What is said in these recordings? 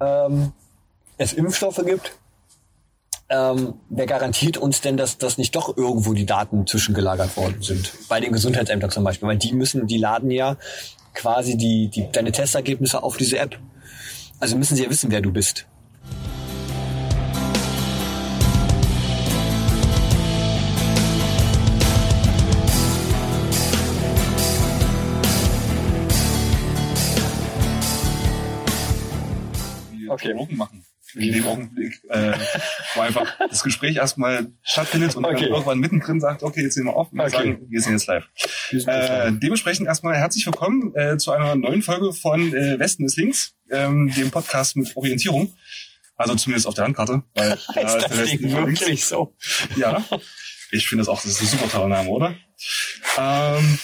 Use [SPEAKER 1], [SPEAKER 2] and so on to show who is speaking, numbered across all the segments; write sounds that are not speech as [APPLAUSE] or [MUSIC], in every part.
[SPEAKER 1] ähm, es Impfstoffe gibt, ähm, wer garantiert uns denn, dass, dass nicht doch irgendwo die Daten zwischengelagert worden sind? Bei den Gesundheitsämtern zum Beispiel, weil die müssen, die laden ja quasi die, die, deine Testergebnisse auf diese App. Also müssen sie ja wissen, wer du bist.
[SPEAKER 2] Okay. machen in dem Augenblick, äh, wo einfach das Gespräch erstmal stattfindet und okay. dann irgendwann mittendrin sagt, okay, jetzt nehmen wir auf und okay. sagen, wir sind jetzt live. Äh, dementsprechend erstmal herzlich willkommen äh, zu einer neuen Folge von äh, Westen ist links, ähm, dem Podcast mit Orientierung. Also zumindest auf der Landkarte. Weil, [LAUGHS]
[SPEAKER 1] heißt ja, das Ding wirklich links. so?
[SPEAKER 2] Ja. Ich finde das auch, das ist ein super toller Name, oder? Ähm,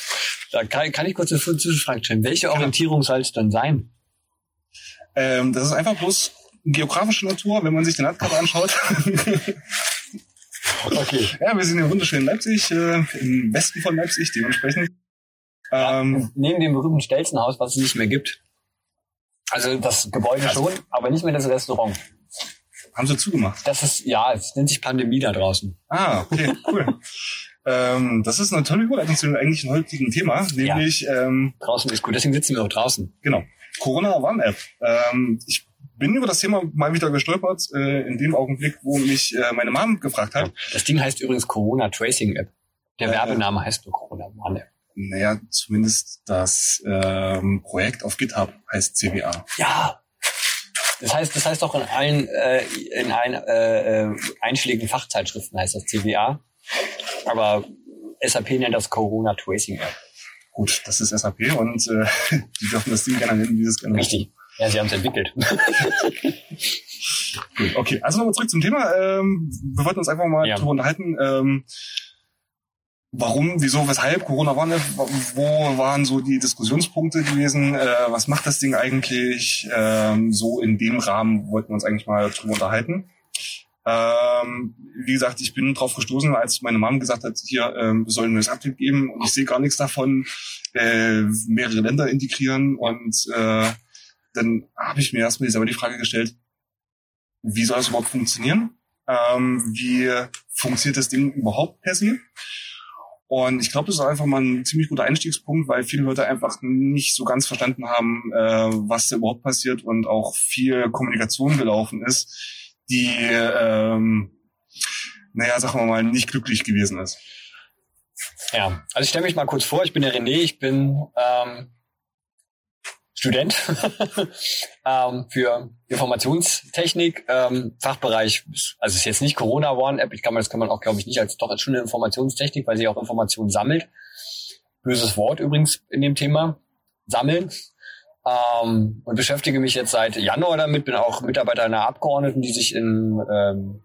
[SPEAKER 1] da kann, kann ich kurz eine Zwischenfrage stellen. Welche Orientierung soll es dann sein?
[SPEAKER 2] Ähm, das ist einfach bloß geografische Natur, wenn man sich den Landkarte anschaut. [LAUGHS] okay. Ja, wir sind im wunderschönen Leipzig, äh, im Westen von Leipzig, dementsprechend.
[SPEAKER 1] Ähm, neben dem berühmten Stelzenhaus, was es nicht mehr gibt. Also das Gebäude also, schon, aber nicht mehr das Restaurant.
[SPEAKER 2] Haben sie zugemacht?
[SPEAKER 1] Das ist, ja, es nennt sich Pandemie da draußen.
[SPEAKER 2] Ah, okay, cool. [LAUGHS] ähm, das ist eine tolle Überleitung zu dem eigentlichen heutigen Thema, nämlich... Ja. Ähm,
[SPEAKER 1] draußen ist gut, deswegen sitzen wir auch draußen.
[SPEAKER 2] Genau. Corona One-App. Ähm, ich bin über das Thema mal wieder gestolpert, äh, in dem Augenblick, wo mich äh, meine Mom gefragt hat.
[SPEAKER 1] Das Ding heißt übrigens Corona Tracing App. Der äh, Werbename heißt nur Corona One App.
[SPEAKER 2] Naja, zumindest das ähm, Projekt auf GitHub heißt CWA.
[SPEAKER 1] Ja. Das heißt, das heißt auch in allen, äh, in allen äh, äh einschlägigen Fachzeitschriften heißt das CWA. Aber SAP nennt das Corona Tracing App.
[SPEAKER 2] Gut, das ist SAP und äh, [LAUGHS] die dürfen das Ding gerne nennen, wie sie es gerne
[SPEAKER 1] Richtig. Ja, sie haben es entwickelt. [LAUGHS]
[SPEAKER 2] Gut, okay, also nochmal zurück zum Thema. Ähm, wir wollten uns einfach mal ja. darüber unterhalten. Ähm, warum, wieso, weshalb Corona war nicht, wo waren so die Diskussionspunkte gewesen, äh, was macht das Ding eigentlich, ähm, so in dem Rahmen wollten wir uns eigentlich mal drüber unterhalten. Ähm, wie gesagt, ich bin drauf gestoßen, als meine Mom gesagt hat, hier, ähm, wir sollen neues Update geben und ich sehe gar nichts davon, äh, mehrere Länder integrieren und äh, dann habe ich mir erstmal selber die Frage gestellt, wie soll das überhaupt funktionieren? Ähm, wie funktioniert das Ding überhaupt per se? Und ich glaube, das ist einfach mal ein ziemlich guter Einstiegspunkt, weil viele Leute einfach nicht so ganz verstanden haben, äh, was da überhaupt passiert und auch viel Kommunikation gelaufen ist, die, ähm, naja, sagen wir mal, nicht glücklich gewesen ist.
[SPEAKER 1] Ja, also ich stelle mich mal kurz vor, ich bin der René, ich bin ähm, Student [LAUGHS] ähm, für Informationstechnik, ähm, Fachbereich, also es ist jetzt nicht Corona One App, ich kann man, das kann man auch, glaube ich, nicht als doch als schon eine Informationstechnik, weil sie auch Informationen sammelt. Böses Wort übrigens in dem Thema. Sammeln. Ähm, und beschäftige mich jetzt seit Januar damit, bin auch Mitarbeiter einer Abgeordneten, die sich im ähm,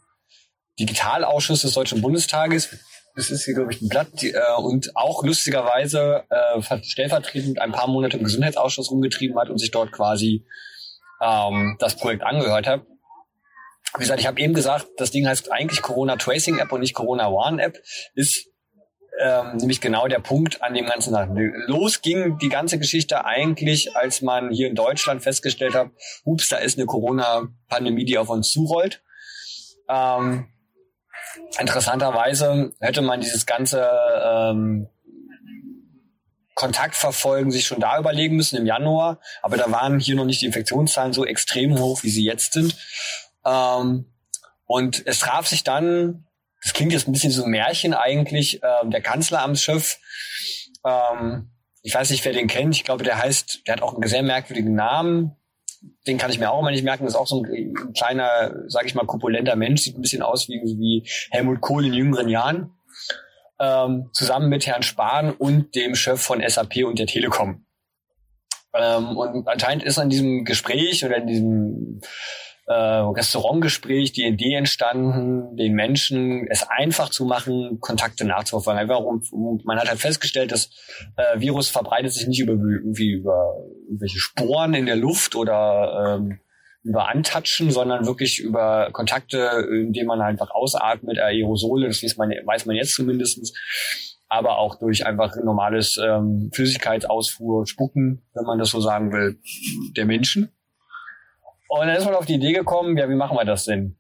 [SPEAKER 1] Digitalausschuss des Deutschen Bundestages das ist hier, glaube ich, ein Blatt. Die, äh, und auch lustigerweise äh, stellvertretend ein paar Monate im Gesundheitsausschuss rumgetrieben hat und sich dort quasi ähm, das Projekt angehört hat. Wie gesagt, ich habe eben gesagt, das Ding heißt eigentlich Corona Tracing App und nicht Corona One App. Ist ähm, nämlich genau der Punkt an dem ganzen Tag. Los ging die ganze Geschichte eigentlich, als man hier in Deutschland festgestellt hat, ups, da ist eine Corona-Pandemie, die auf uns zurollt. Ähm, interessanterweise hätte man dieses ganze ähm, Kontaktverfolgen sich schon da überlegen müssen im Januar, aber da waren hier noch nicht die Infektionszahlen so extrem hoch, wie sie jetzt sind. Ähm, und es traf sich dann, das klingt jetzt ein bisschen so Märchen eigentlich, ähm, der Kanzleramtschef, ähm, ich weiß nicht, wer den kennt, ich glaube, der heißt, der hat auch einen sehr merkwürdigen Namen, den kann ich mir auch immer nicht merken. Das ist auch so ein kleiner, sage ich mal, korpulenter Mensch. Sieht ein bisschen aus wie, wie Helmut Kohl in jüngeren Jahren. Ähm, zusammen mit Herrn Spahn und dem Chef von SAP und der Telekom. Ähm, und anscheinend ist an diesem Gespräch oder in diesem äh, Restaurantgespräch die Idee entstanden, den Menschen es einfach zu machen, Kontakte nachzuverfolgen. Einfach man hat halt festgestellt, das äh, Virus verbreitet sich nicht über irgendwie über irgendwelche Sporen in der Luft oder ähm, über Antatschen, sondern wirklich über Kontakte, indem man einfach ausatmet, Aerosole, das weiß man, weiß man jetzt zumindestens aber auch durch einfach normales ähm, Flüssigkeitsausfuhr, Spucken, wenn man das so sagen will, der Menschen. Und dann ist man auf die Idee gekommen, ja, wie machen wir das denn?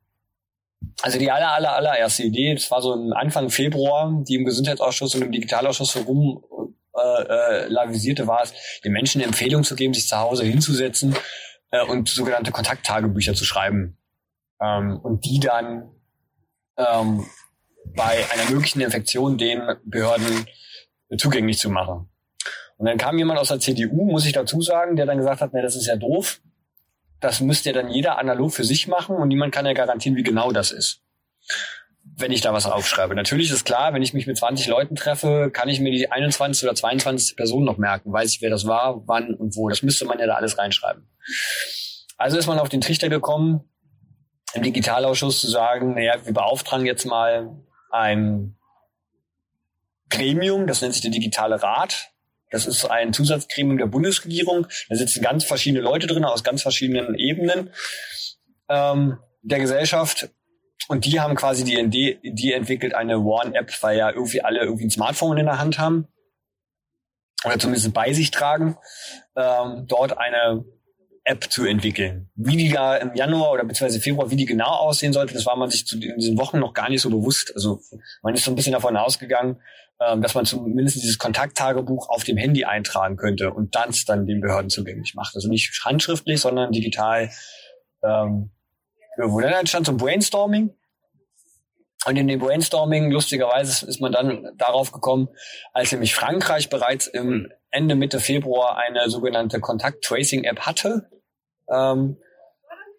[SPEAKER 1] Also die aller, aller, allererste Idee, das war so Anfang Februar, die im Gesundheitsausschuss und im Digitalausschuss herum äh, äh, lavisierte, war es, den Menschen eine Empfehlung zu geben, sich zu Hause hinzusetzen äh, und sogenannte Kontakttagebücher zu schreiben. Ähm, und die dann ähm, bei einer möglichen Infektion den Behörden zugänglich zu machen. Und dann kam jemand aus der CDU, muss ich dazu sagen, der dann gesagt hat, nee, das ist ja doof. Das müsste ja dann jeder analog für sich machen und niemand kann ja garantieren, wie genau das ist. Wenn ich da was aufschreibe. Natürlich ist klar, wenn ich mich mit 20 Leuten treffe, kann ich mir die 21 oder 22 Person noch merken. Weiß ich, wer das war, wann und wo. Das müsste man ja da alles reinschreiben. Also ist man auf den Trichter gekommen, im Digitalausschuss zu sagen, naja, wir beauftragen jetzt mal ein Gremium, das nennt sich der Digitale Rat. Das ist ein Zusatzgremium der Bundesregierung. Da sitzen ganz verschiedene Leute drin aus ganz verschiedenen Ebenen ähm, der Gesellschaft. Und die haben quasi die Idee, die entwickelt eine One-App, weil ja irgendwie alle irgendwie ein Smartphone in der Hand haben. Oder zumindest bei sich tragen. Ähm, dort eine App zu entwickeln. Wie die da im Januar oder beziehungsweise Februar, wie die genau aussehen sollte, das war man sich zu in diesen Wochen noch gar nicht so bewusst. Also man ist so ein bisschen davon ausgegangen, ähm, dass man zumindest dieses Kontakttagebuch auf dem Handy eintragen könnte und dann dann den Behörden zugänglich macht. Also nicht handschriftlich, sondern digital. Ähm, wo dann entstand so ein Brainstorming. Und in dem Brainstorming, lustigerweise, ist man dann darauf gekommen, als nämlich Frankreich bereits im Ende Mitte Februar eine sogenannte Kontakt-Tracing-App hatte. Ähm,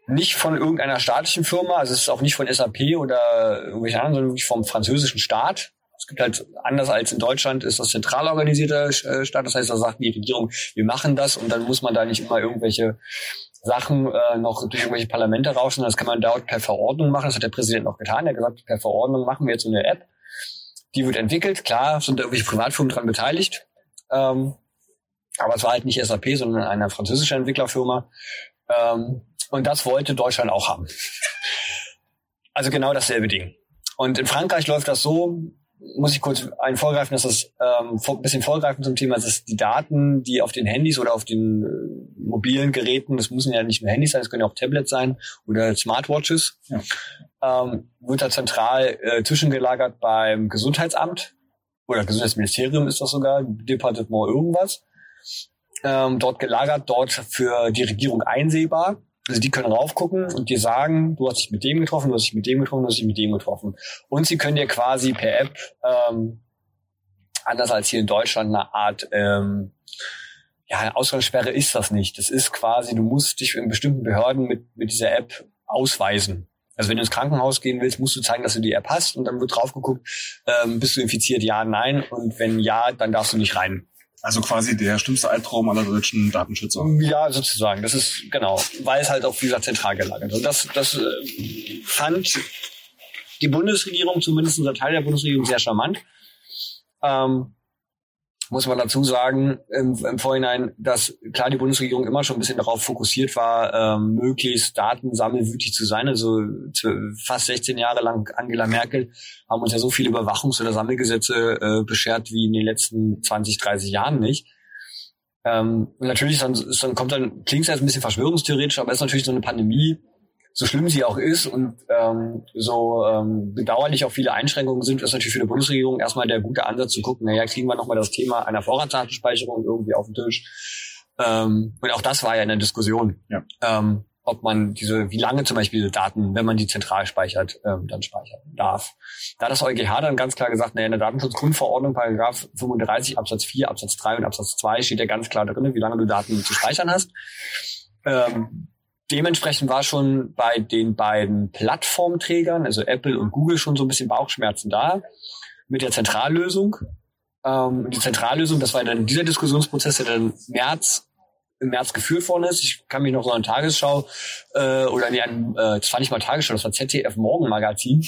[SPEAKER 1] nicht von irgendeiner staatlichen Firma, also es ist auch nicht von SAP oder irgendwelchen anderen, sondern wirklich vom französischen Staat. Es gibt halt, anders als in Deutschland, ist das zentral organisierter äh, Staat. Das heißt, da sagt die Regierung, wir machen das und dann muss man da nicht immer irgendwelche Sachen äh, noch durch irgendwelche Parlamente rauschen. Das kann man dort per Verordnung machen. Das hat der Präsident auch getan. Er hat gesagt, per Verordnung machen wir jetzt so eine App. Die wird entwickelt. Klar sind da irgendwelche Privatfirmen dran beteiligt. Ähm, aber es war halt nicht SAP, sondern eine französische Entwicklerfirma. Ähm, und das wollte Deutschland auch haben. Also genau dasselbe Ding. Und in Frankreich läuft das so, muss ich kurz einen vorgreifen, dass das ähm, ein bisschen vorgreifen zum Thema, dass die Daten, die auf den Handys oder auf den äh, mobilen Geräten, das müssen ja nicht nur Handys sein, das können ja auch Tablets sein oder Smartwatches, ja. ähm, wird da zentral äh, zwischengelagert beim Gesundheitsamt oder Gesundheitsministerium ist das sogar, Departement irgendwas. Ähm, dort gelagert, dort für die Regierung einsehbar. Also die können raufgucken und dir sagen, du hast dich mit dem getroffen, du hast dich mit dem getroffen, du hast dich mit dem getroffen. Und sie können dir quasi per App, ähm, anders als hier in Deutschland, eine Art ähm, ja, eine Ausgangssperre ist das nicht. Das ist quasi, du musst dich in bestimmten Behörden mit, mit dieser App ausweisen. Also wenn du ins Krankenhaus gehen willst, musst du zeigen, dass du die App hast und dann wird drauf geguckt, ähm, bist du infiziert, ja, nein. Und wenn ja, dann darfst du nicht rein.
[SPEAKER 2] Also quasi der schlimmste Albtraum aller deutschen Datenschützer.
[SPEAKER 1] Ja, sozusagen. Das ist genau, weil es halt auf dieser zentral gelagert ist. Und das, das äh, fand die Bundesregierung, zumindest ein Teil der Bundesregierung, sehr charmant. Ähm, muss man dazu sagen, im, im Vorhinein, dass klar die Bundesregierung immer schon ein bisschen darauf fokussiert war, ähm, möglichst datensammelwütig zu sein. Also fast 16 Jahre lang Angela Merkel haben uns ja so viele Überwachungs- oder Sammelgesetze äh, beschert wie in den letzten 20, 30 Jahren nicht. Ähm, natürlich ist dann, ist dann kommt dann, klingt es jetzt ein bisschen verschwörungstheoretisch, aber ist natürlich so eine Pandemie, so schlimm sie auch ist und ähm, so ähm, bedauerlich auch viele Einschränkungen sind, ist natürlich für die Bundesregierung erstmal der gute Ansatz zu gucken, naja, kriegen wir nochmal das Thema einer Vorratsdatenspeicherung irgendwie auf den Tisch. Ähm, und auch das war ja in der Diskussion. Ja. Ähm, ob man diese, wie lange zum Beispiel diese Daten, wenn man die zentral speichert, ähm, dann speichern darf. Da hat das EuGH dann ganz klar gesagt, naja, in der Datenschutzgrundverordnung, Paragraph 35 Absatz 4, Absatz 3 und Absatz 2 steht ja ganz klar drin, wie lange du Daten zu speichern hast. Ähm, dementsprechend war schon bei den beiden Plattformträgern, also Apple und Google, schon so ein bisschen Bauchschmerzen da mit der Zentrallösung. Ähm, die Zentrallösung, das war dann dieser Diskussionsprozess, der dann März im März geführt worden ist. Ich kann mich noch so an Tagesschau äh, oder nee, an, äh, das war nicht mal Tagesschau, das war ZDF Morgenmagazin.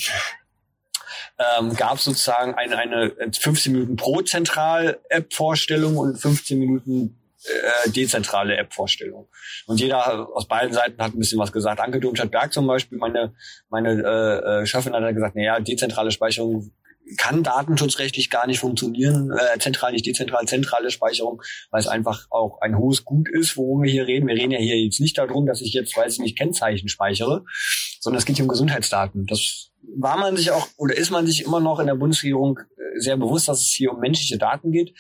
[SPEAKER 1] Ähm, gab sozusagen eine, eine 15 Minuten pro Zentral-App-Vorstellung und 15 Minuten äh, dezentrale App-Vorstellung. Und jeder aus beiden Seiten hat ein bisschen was gesagt. Anke Domstadt-Berg zum Beispiel, meine, meine äh, äh Chefin hat gesagt, naja, dezentrale Speicherung kann datenschutzrechtlich gar nicht funktionieren, äh, zentral nicht dezentral, zentrale Speicherung, weil es einfach auch ein hohes Gut ist, worum wir hier reden. Wir reden ja hier jetzt nicht darum, dass ich jetzt, weiß ich nicht, Kennzeichen speichere, sondern es geht hier um Gesundheitsdaten. Das war man sich auch oder ist man sich immer noch in der Bundesregierung äh, sehr bewusst, dass es hier um menschliche Daten geht.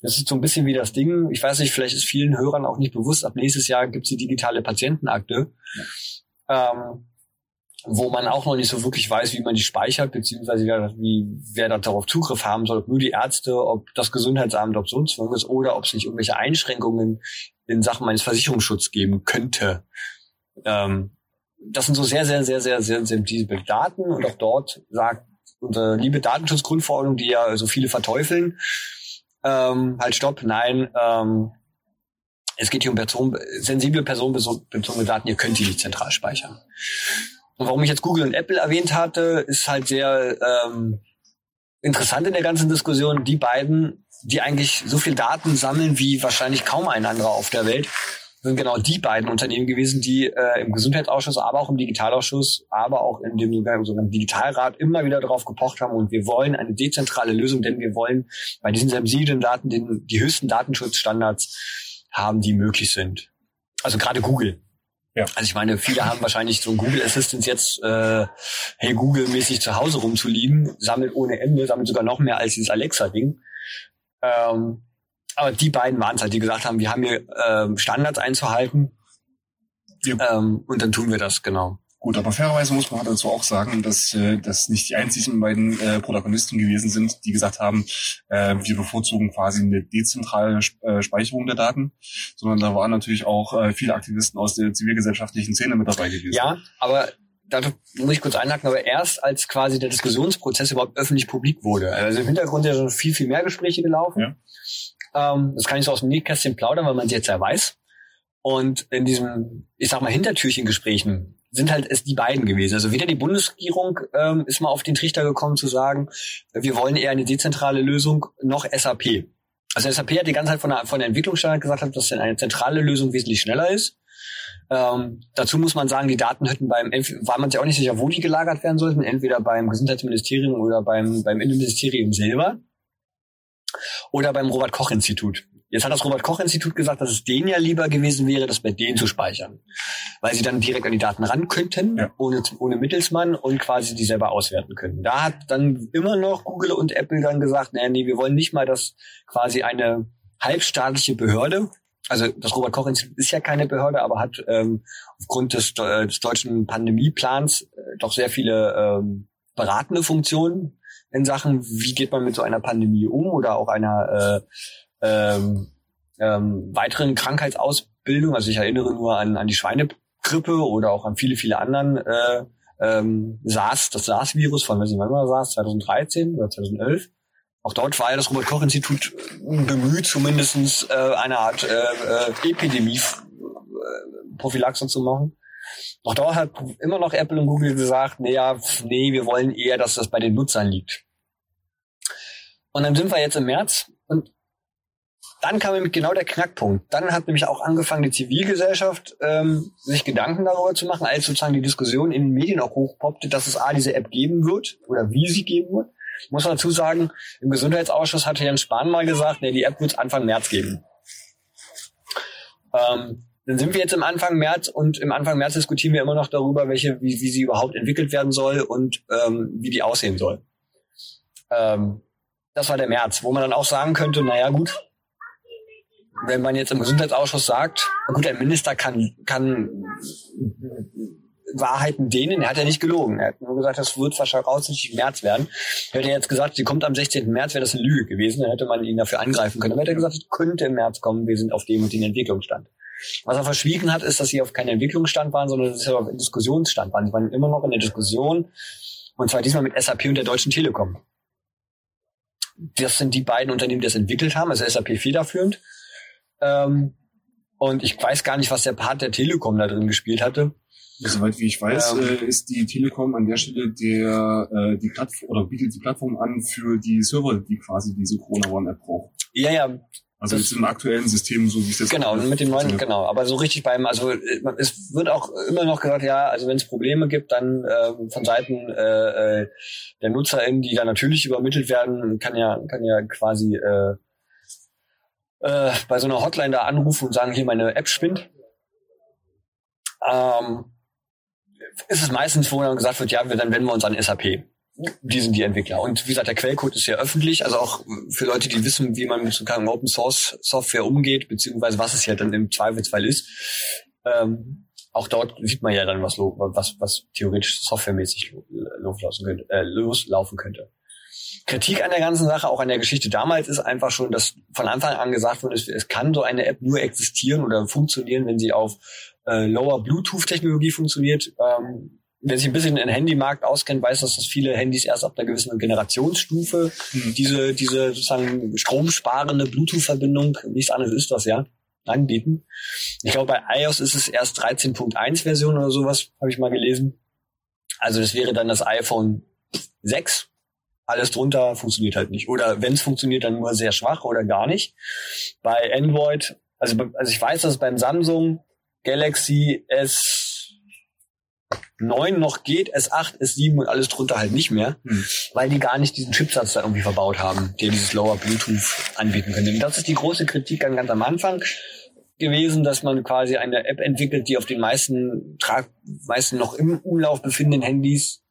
[SPEAKER 1] Das ist so ein bisschen wie das Ding. Ich weiß nicht, vielleicht ist vielen Hörern auch nicht bewusst, ab nächstes Jahr gibt es die digitale Patientenakte. Ja. Ähm, wo man auch noch nicht so wirklich weiß, wie man die speichert, beziehungsweise wer, wie, wer da darauf Zugriff haben soll, ob nur die Ärzte, ob das Gesundheitsamt, ob sonst was ist, oder ob es nicht irgendwelche Einschränkungen in Sachen meines Versicherungsschutzes geben könnte. Ähm, das sind so sehr, sehr, sehr, sehr, sehr sensible Daten und auch dort sagt unsere liebe Datenschutzgrundverordnung, die ja so viele verteufeln, ähm, halt stopp, nein, ähm, es geht hier um Person, sensible personenbezogene Daten, ihr könnt die nicht zentral speichern. Und warum ich jetzt Google und Apple erwähnt hatte, ist halt sehr ähm, interessant in der ganzen Diskussion. Die beiden, die eigentlich so viel Daten sammeln wie wahrscheinlich kaum ein anderer auf der Welt, sind genau die beiden Unternehmen gewesen, die äh, im Gesundheitsausschuss, aber auch im Digitalausschuss, aber auch in dem sogenannten Digitalrat immer wieder darauf gepocht haben und wir wollen eine dezentrale Lösung, denn wir wollen bei diesen sensiblen Daten den, die höchsten Datenschutzstandards haben, die möglich sind. Also gerade Google. Ja. Also ich meine, viele haben wahrscheinlich so ein Google Assistant jetzt, äh, hey Google-mäßig zu Hause rumzuliegen, sammelt ohne Ende, sammelt sogar noch mehr als dieses Alexa-Ding. Ähm, aber die beiden waren es halt, die gesagt haben, wir haben hier ähm, Standards einzuhalten. Ja. Ähm, und dann tun wir das, genau.
[SPEAKER 2] Gut, aber fairerweise muss man dazu auch sagen, dass äh, das nicht die einzigen beiden äh, Protagonisten gewesen sind, die gesagt haben, äh, wir bevorzugen quasi eine dezentrale äh, Speicherung der Daten, sondern da waren natürlich auch äh, viele Aktivisten aus der zivilgesellschaftlichen Szene mit dabei gewesen.
[SPEAKER 1] Ja, aber da muss ich kurz einhaken, aber erst als quasi der Diskussionsprozess überhaupt öffentlich publik wurde. Also im Hintergrund ja schon viel, viel mehr Gespräche gelaufen. Ja. Ähm, das kann ich so aus dem Nähkästchen plaudern, weil man es jetzt ja weiß. Und in diesem, ich sag mal, Hintertürchen-Gesprächen sind halt es die beiden gewesen. Also weder die Bundesregierung ähm, ist mal auf den Trichter gekommen zu sagen, wir wollen eher eine dezentrale Lösung, noch SAP. Also SAP hat die ganze Zeit von der, von der Entwicklungsstandard gesagt, dass eine zentrale Lösung wesentlich schneller ist. Ähm, dazu muss man sagen, die Daten hätten beim, war man sich auch nicht sicher, wo die gelagert werden sollten, entweder beim Gesundheitsministerium oder beim, beim Innenministerium selber oder beim Robert Koch Institut. Jetzt hat das Robert Koch Institut gesagt, dass es denen ja lieber gewesen wäre, das bei denen zu speichern, weil sie dann direkt an die Daten ran könnten, ja. ohne, ohne Mittelsmann und quasi die selber auswerten können. Da hat dann immer noch Google und Apple dann gesagt, nee, nee, wir wollen nicht mal, dass quasi eine halbstaatliche Behörde, also das Robert Koch Institut ist ja keine Behörde, aber hat ähm, aufgrund des, äh, des deutschen Pandemieplans äh, doch sehr viele ähm, beratende Funktionen in Sachen, wie geht man mit so einer Pandemie um oder auch einer äh, ähm, ähm, weiteren Krankheitsausbildung. Also ich erinnere nur an, an die Schweinegrippe oder auch an viele, viele anderen äh, ähm, SARS, das SARS-Virus von, weiß ich wann war SARS, 2013 oder 2011. Auch dort war ja das Robert-Koch-Institut bemüht, zumindestens äh, eine Art äh, äh, Epidemie-Prophylaxe zu machen. Auch dort hat immer noch Apple und Google gesagt, naja, nee, wir wollen eher, dass das bei den Nutzern liegt. Und dann sind wir jetzt im März und dann kam nämlich genau der Knackpunkt. Dann hat nämlich auch angefangen, die Zivilgesellschaft ähm, sich Gedanken darüber zu machen, als sozusagen die Diskussion in den Medien auch hochpoppte, dass es A, diese App geben wird oder wie sie geben wird. Muss man dazu sagen, im Gesundheitsausschuss hatte Jens Spahn mal gesagt, nee, die App wird es Anfang März geben. Ähm, dann sind wir jetzt im Anfang März und im Anfang März diskutieren wir immer noch darüber, welche, wie, wie sie überhaupt entwickelt werden soll und ähm, wie die aussehen soll. Ähm, das war der März, wo man dann auch sagen könnte, naja gut, wenn man jetzt im Gesundheitsausschuss sagt, gut, ein Minister kann, kann Wahrheiten dehnen, er hat ja nicht gelogen. Er hat nur gesagt, das wird wahrscheinlich im März werden. Hätte er jetzt gesagt, sie kommt am 16. März, wäre das eine Lüge gewesen, dann hätte man ihn dafür angreifen können. Aber hätte er gesagt, es könnte im März kommen, wir sind auf dem und den Entwicklungsstand. Was er verschwiegen hat, ist, dass sie auf keinem Entwicklungsstand waren, sondern dass sie auf einem Diskussionsstand waren. Sie waren immer noch in der Diskussion, und zwar diesmal mit SAP und der Deutschen Telekom. Das sind die beiden Unternehmen, die das entwickelt haben, also SAP federführend. Ähm, Und ich weiß gar nicht, was der Part der Telekom da drin gespielt hatte.
[SPEAKER 2] Soweit wie ich weiß, ähm, äh, ist die Telekom an der Stelle der äh, die Plattform oder bietet die Plattform an für die Server, die quasi diese Corona One App braucht.
[SPEAKER 1] Ja, ja.
[SPEAKER 2] Also jetzt im aktuellen System, so wie es jetzt
[SPEAKER 1] Genau, mit dem neuen, genau. Aber so richtig beim, also es wird auch immer noch gesagt, ja, also wenn es Probleme gibt, dann äh, von Seiten äh, äh der NutzerInnen, die da natürlich übermittelt werden, kann ja, kann ja quasi äh, äh, bei so einer Hotline da anrufen und sagen, hier meine App spinnt. Ähm, ist es meistens, wo dann gesagt wird, ja, wir, dann wenden wir uns an SAP. Die sind die Entwickler. Und wie gesagt, der Quellcode ist ja öffentlich, also auch für Leute, die wissen, wie man mit so einer Open Source Software umgeht, beziehungsweise was es ja dann im Zweifelsfall ist. Ähm, auch dort sieht man ja dann, was, was, was theoretisch softwaremäßig loslaufen könnte, äh, loslaufen könnte. Kritik an der ganzen Sache, auch an der Geschichte damals, ist einfach schon, dass von Anfang an gesagt wurde, es kann so eine App nur existieren oder funktionieren, wenn sie auf äh, Lower Bluetooth-Technologie funktioniert. Ähm, wer sich ein bisschen in den Handymarkt auskennt, weiß, dass das viele Handys erst ab einer gewissen Generationsstufe mhm. diese, diese sozusagen stromsparende Bluetooth-Verbindung, nichts anderes ist das ja, anbieten. Ich glaube, bei iOS ist es erst 13.1 Version oder sowas, habe ich mal gelesen. Also das wäre dann das iPhone 6. Alles drunter funktioniert halt nicht. Oder wenn es funktioniert, dann nur sehr schwach oder gar nicht. Bei Android, also, also ich weiß, dass beim Samsung Galaxy S9 noch geht, S8, S7 und alles drunter halt nicht mehr, hm. weil die gar nicht diesen Chipsatz da irgendwie verbaut haben, der dieses Lower Bluetooth anbieten könnte. Und das ist die große Kritik ganz am Anfang gewesen, dass man quasi eine App entwickelt, die auf den meisten, meisten noch im Umlauf befindenden Handys,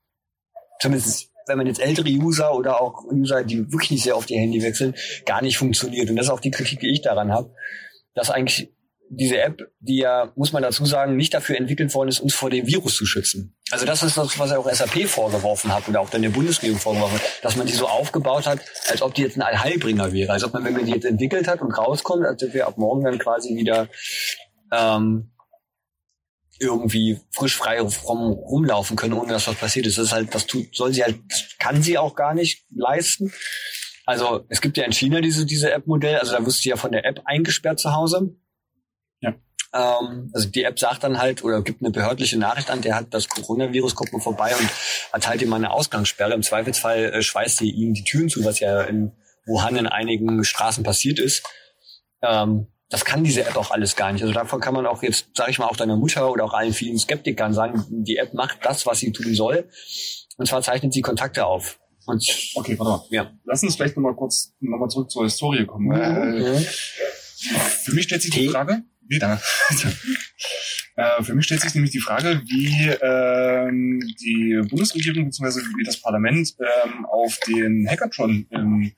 [SPEAKER 1] zumindest wenn man jetzt ältere User oder auch User, die wirklich nicht sehr oft ihr Handy wechseln, gar nicht funktioniert. Und das ist auch die Kritik, die ich daran habe, dass eigentlich diese App, die ja, muss man dazu sagen, nicht dafür entwickelt worden ist, uns vor dem Virus zu schützen. Also das ist das, was er auch SAP vorgeworfen hat oder auch dann der Bundesregierung vorgeworfen hat, dass man die so aufgebaut hat, als ob die jetzt ein Allheilbringer wäre. Als ob man, wenn man die jetzt entwickelt hat und rauskommt, als ob wir ab morgen dann quasi wieder ähm, irgendwie frisch frei rum, rumlaufen können, ohne dass was passiert ist. Das ist halt, das tut, soll sie halt, kann sie auch gar nicht leisten. Also es gibt ja in China diese, diese App-Modell, also da wirst du ja von der App eingesperrt zu Hause. Ähm, also die App sagt dann halt oder gibt eine behördliche Nachricht an, der hat das Coronavirus, kommt mal vorbei und erteilt ihm eine Ausgangssperre. Im Zweifelsfall äh, schweißt sie ihm die Türen zu, was ja in Wuhan in einigen Straßen passiert ist. Ähm, das kann diese App auch alles gar nicht. Also davon kann man auch jetzt, sage ich mal, auch deiner Mutter oder auch allen vielen Skeptikern sagen, die App macht das, was sie tun soll. Und zwar zeichnet sie Kontakte auf. Und
[SPEAKER 2] okay, warte mal. Ja. Lass uns vielleicht nochmal kurz nochmal zurück zur Historie kommen. Mhm. Äh, für mich stellt sich die Frage, wieder. [LAUGHS] äh, für mich stellt sich nämlich die Frage, wie ähm, die Bundesregierung bzw. wie das Parlament ähm, auf den Hackathon im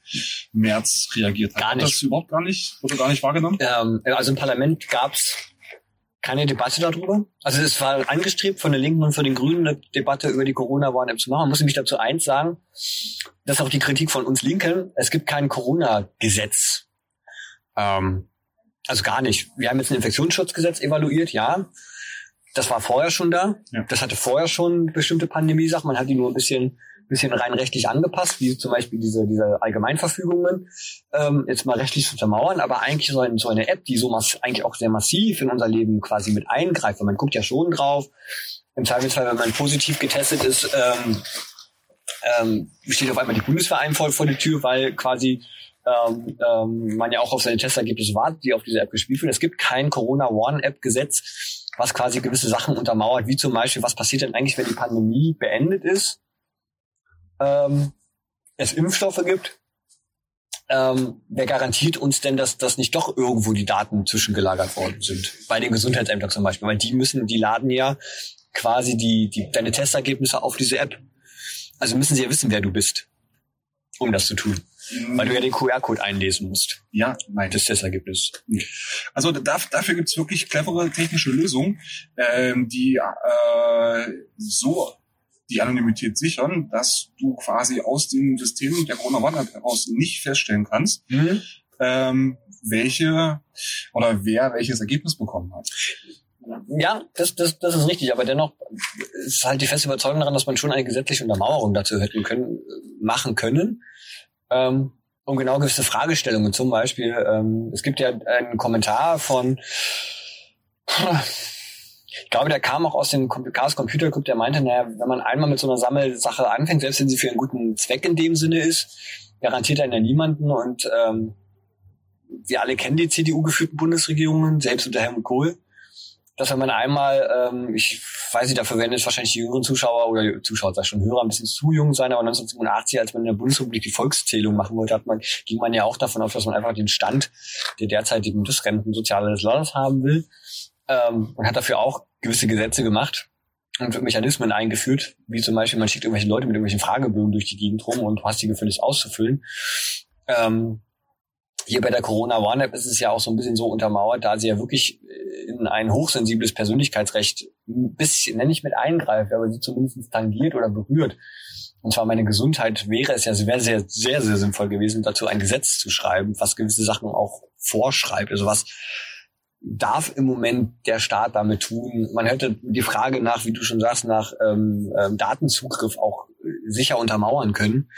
[SPEAKER 2] März reagiert hat.
[SPEAKER 1] Gar nicht. Hat
[SPEAKER 2] das überhaupt gar nicht, wurde gar nicht wahrgenommen?
[SPEAKER 1] Ähm, also im Parlament gab's keine Debatte darüber. Also es war angestrebt von der Linken und von den Grünen eine Debatte über die Corona-Warn-App zu machen. Man muss nämlich dazu eins sagen, das ist auch die Kritik von uns Linken. Es gibt kein Corona-Gesetz. Ähm, also gar nicht. Wir haben jetzt ein Infektionsschutzgesetz evaluiert, ja. Das war vorher schon da. Ja. Das hatte vorher schon bestimmte Pandemie-Sachen. Man hat die nur ein bisschen, bisschen rein rechtlich angepasst, wie zum Beispiel diese, diese Allgemeinverfügungen, ähm, jetzt mal rechtlich zu untermauern. Aber eigentlich so, ein, so eine App, die so mass eigentlich auch sehr massiv in unser Leben quasi mit eingreift. Und man guckt ja schon drauf. Im Zweifelsfall, wenn man positiv getestet ist, ähm, ähm, steht auf einmal die Bundeswehr ein vor, vor die Tür, weil quasi ähm, ähm, man ja auch auf seine Testergebnisse wartet, die auf diese App gespielt werden. Es gibt kein Corona One App Gesetz, was quasi gewisse Sachen untermauert, wie zum Beispiel, was passiert denn eigentlich, wenn die Pandemie beendet ist, ähm, es Impfstoffe gibt. Ähm, wer garantiert uns denn, dass, dass nicht doch irgendwo die Daten zwischengelagert worden sind? Bei den Gesundheitsämtern zum Beispiel, weil die müssen, die laden ja quasi die, die, deine Testergebnisse auf diese App. Also müssen sie ja wissen, wer du bist, um das zu tun. Weil du ja den QR-Code einlesen musst.
[SPEAKER 2] Ja, nein.
[SPEAKER 1] Das ist das Ergebnis.
[SPEAKER 2] Also da, dafür gibt's wirklich clevere technische Lösungen, ähm, die äh, so die Anonymität sichern, dass du quasi aus dem System der Corona-Warn-App heraus nicht feststellen kannst, mhm. ähm, welche oder wer welches Ergebnis bekommen hat.
[SPEAKER 1] Ja, das, das, das ist richtig, aber dennoch ist halt die feste Überzeugung daran, dass man schon eine gesetzliche Untermauerung dazu hätten können, machen können ähm, um genau gewisse Fragestellungen. Zum Beispiel, ähm, es gibt ja einen Kommentar von Ich glaube, der kam auch aus dem Chaos Computer Club, der meinte, naja, wenn man einmal mit so einer Sammelsache anfängt, selbst wenn sie für einen guten Zweck in dem Sinne ist, garantiert einen ja niemanden und ähm, wir alle kennen die CDU-geführten Bundesregierungen, selbst unter Helmut Kohl, dass wenn man einmal, ähm, ich weiß nicht, dafür werden jetzt wahrscheinlich die jüngeren Zuschauer oder Zuschauer, sag schon Hörer, ein bisschen zu jung sein, aber 1987, als man in der Bundesrepublik die Volkszählung machen wollte, hat man, ging man ja auch davon aus, dass man einfach den Stand der derzeitigen Bundesrenten soziales Landes haben will ähm, und hat dafür auch gewisse Gesetze gemacht und Mechanismen eingeführt, wie zum Beispiel, man schickt irgendwelche Leute mit irgendwelchen Fragebögen durch die Gegend rum und hast die gefälligst auszufüllen. Ähm, hier bei der Corona One App ist es ja auch so ein bisschen so untermauert, da sie ja wirklich in ein hochsensibles Persönlichkeitsrecht ein bisschen, nenne ich mit eingreift, aber sie zumindest tangiert oder berührt. Und zwar meine Gesundheit wäre es ja sehr, sehr, sehr, sehr sinnvoll gewesen, dazu ein Gesetz zu schreiben, was gewisse Sachen auch vorschreibt. Also was darf im Moment der Staat damit tun? Man hätte die Frage nach, wie du schon sagst, nach ähm, ähm, Datenzugriff auch sicher untermauern können.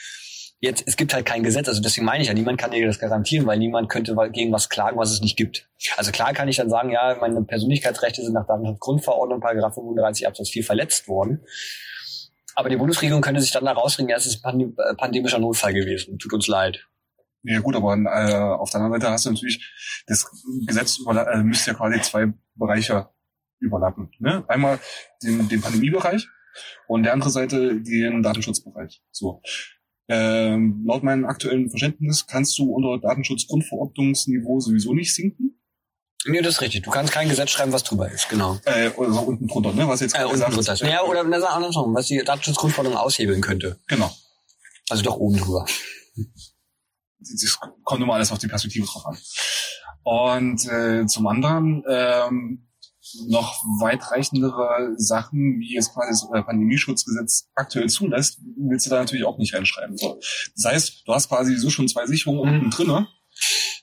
[SPEAKER 1] Jetzt, es gibt halt kein Gesetz, also deswegen meine ich ja, niemand kann dir das garantieren, weil niemand könnte gegen was klagen, was es nicht gibt. Also klar kann ich dann sagen, ja, meine Persönlichkeitsrechte sind nach Datenschutzgrundverordnung, Paragraph 35 Absatz 4 verletzt worden. Aber die Bundesregierung könnte sich dann da rausringen, ja, es ist ein äh, pandemischer Notfall gewesen. Tut uns leid.
[SPEAKER 2] Ja gut, aber äh, auf der anderen Seite hast du natürlich, das Gesetz äh, müsste ja quasi zwei Bereiche überlappen. Ne? Einmal den, den Pandemiebereich und der andere Seite den Datenschutzbereich. So. Ähm, laut meinem aktuellen Verständnis kannst du unter Datenschutzgrundverordnungsniveau sowieso nicht sinken.
[SPEAKER 1] Nee, das ist richtig. Du kannst kein Gesetz schreiben, was drüber ist, genau.
[SPEAKER 2] Äh, oder so unten drunter, ne? Was jetzt
[SPEAKER 1] äh, unten drunter ist. Ja, oder eine Sache andersrum, was die Datenschutzgrundverordnung aushebeln könnte.
[SPEAKER 2] Genau.
[SPEAKER 1] Also doch oben drüber.
[SPEAKER 2] Das kommt immer alles auf die Perspektive drauf an. Und äh, zum anderen ähm, noch weitreichendere Sachen, wie es quasi das Pandemieschutzgesetz aktuell zulässt, willst du da natürlich auch nicht reinschreiben. So. Das heißt, du hast quasi so schon zwei Sicherungen mhm. unten drinne,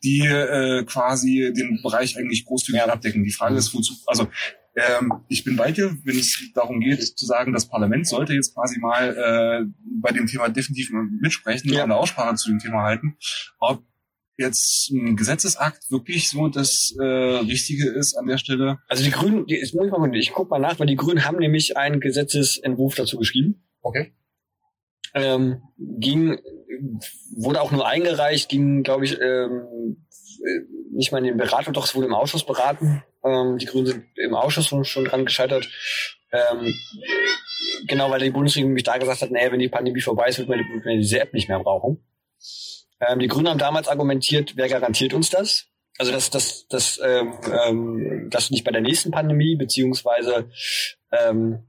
[SPEAKER 2] die äh, quasi den Bereich eigentlich großzügig abdecken. Die Frage ist, wozu, also ähm, ich bin bei dir, wenn es darum geht, zu sagen, das Parlament sollte jetzt quasi mal äh, bei dem Thema definitiv mitsprechen ja. und eine Aussprache zu dem Thema halten, ob jetzt ein Gesetzesakt wirklich so das äh, Richtige ist an der Stelle?
[SPEAKER 1] Also die Grünen, die, ich, ich guck mal nach, weil die Grünen haben nämlich einen Gesetzesentwurf dazu geschrieben.
[SPEAKER 2] Okay.
[SPEAKER 1] Ähm, ging, wurde auch nur eingereicht, ging, glaube ich, ähm, nicht mal in den Beratung, doch es wurde im Ausschuss beraten. Ähm, die Grünen sind im Ausschuss schon, dran gescheitert. Ähm, genau, weil die Bundesregierung nämlich da gesagt hat, naja, wenn die Pandemie vorbei ist, wird man, wird man diese App nicht mehr brauchen. Ähm, die Grünen haben damals argumentiert, wer garantiert uns das? Also dass dass, dass, ähm, ähm, dass nicht bei der nächsten Pandemie beziehungsweise ähm,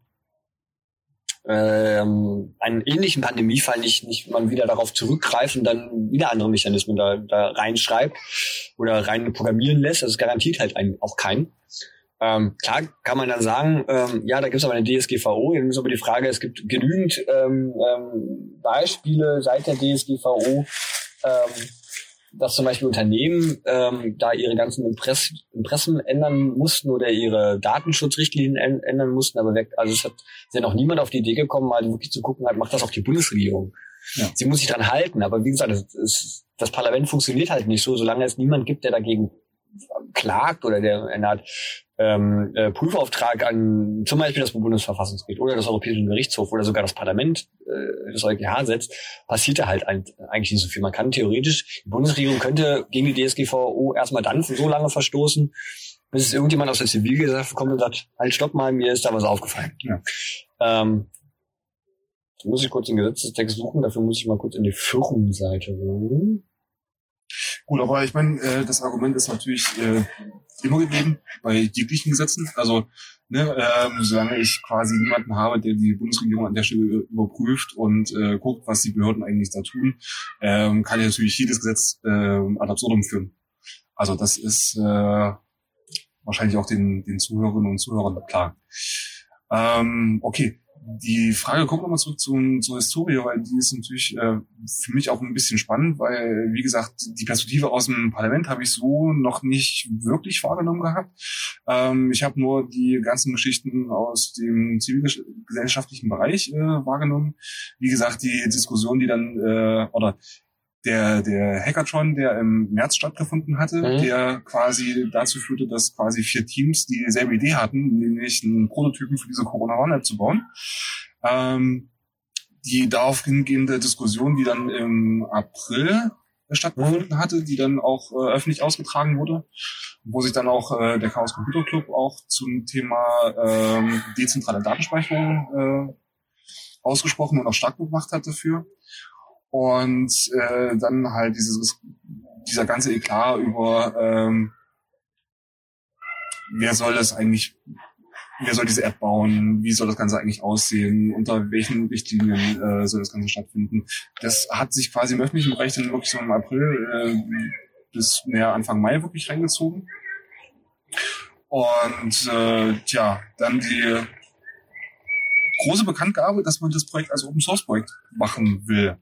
[SPEAKER 1] ähm, einen ähnlichen Pandemiefall nicht, nicht man wieder darauf zurückgreifen, dann wieder andere Mechanismen da, da reinschreibt oder rein programmieren lässt. Es garantiert halt einen, auch keinen. Ähm, klar kann man dann sagen, ähm, ja, da gibt es aber eine DSGVO. Jetzt ist aber die Frage, es gibt genügend ähm, ähm, Beispiele seit der DSGVO, ähm, dass zum Beispiel Unternehmen ähm, da ihre ganzen Impress Impressen ändern mussten oder ihre Datenschutzrichtlinien ändern mussten, aber weg, also es hat ist ja noch niemand auf die Idee gekommen, mal wirklich zu gucken, halt, macht das auch die Bundesregierung. Ja. Sie muss sich dran halten, aber wie gesagt, das, das, das Parlament funktioniert halt nicht so, solange es niemand gibt, der dagegen klagt oder der eine Art ähm, äh, Prüfauftrag an zum Beispiel das Bundesverfassungsgericht oder das Europäische Gerichtshof oder sogar das Parlament, äh, das EuGH setzt, passiert da halt eigentlich nicht so viel. Man kann theoretisch, die Bundesregierung könnte gegen die DSGVO erstmal dann so lange verstoßen, bis es irgendjemand aus der Zivilgesellschaft kommt und sagt, halt stopp mal, mir ist da was aufgefallen. Ja. Ähm, muss ich kurz den Gesetzestext suchen, dafür muss ich mal kurz in die Firmenseite gehen.
[SPEAKER 2] Gut, aber ich meine, äh, das Argument ist natürlich äh, immer gegeben bei jeglichen Gesetzen. Also ne, ähm, solange ich quasi niemanden habe, der die Bundesregierung an der Stelle überprüft und äh, guckt, was die Behörden eigentlich da tun, ähm, kann ich natürlich jedes Gesetz äh, ad absurdum führen. Also das ist äh, wahrscheinlich auch den, den Zuhörerinnen und Zuhörern klar. Ähm, okay, die Frage kommt nochmal zurück zum, zur Historie, weil die ist natürlich äh, für mich auch ein bisschen spannend, weil, wie gesagt, die Perspektive aus dem Parlament habe ich so noch nicht wirklich wahrgenommen gehabt. Ähm, ich habe nur die ganzen Geschichten aus dem zivilgesellschaftlichen Bereich äh, wahrgenommen. Wie gesagt, die Diskussion, die dann, äh, oder der, der Hackathon, der im März stattgefunden hatte, mhm. der quasi dazu führte, dass quasi vier Teams die dieselbe Idee hatten, nämlich einen Prototypen für diese Corona-Warn-App zu bauen. Ähm, die darauf hingehende Diskussion, die dann im April stattgefunden hatte, die dann auch äh, öffentlich ausgetragen wurde, wo sich dann auch äh, der Chaos Computer Club auch zum Thema ähm, dezentrale Datenspeicherung äh, ausgesprochen und auch stark gemacht hat dafür. Und äh, dann halt dieses, dieser ganze Eklat über ähm, wer soll das eigentlich, wer soll diese App bauen, wie soll das Ganze eigentlich aussehen, unter welchen Richtlinien äh, soll das Ganze stattfinden. Das hat sich quasi im öffentlichen Bereich dann wirklich so im April äh, bis mehr Anfang Mai wirklich reingezogen. Und äh, tja, dann die große Bekanntgabe, dass man das Projekt als Open Source Projekt machen will.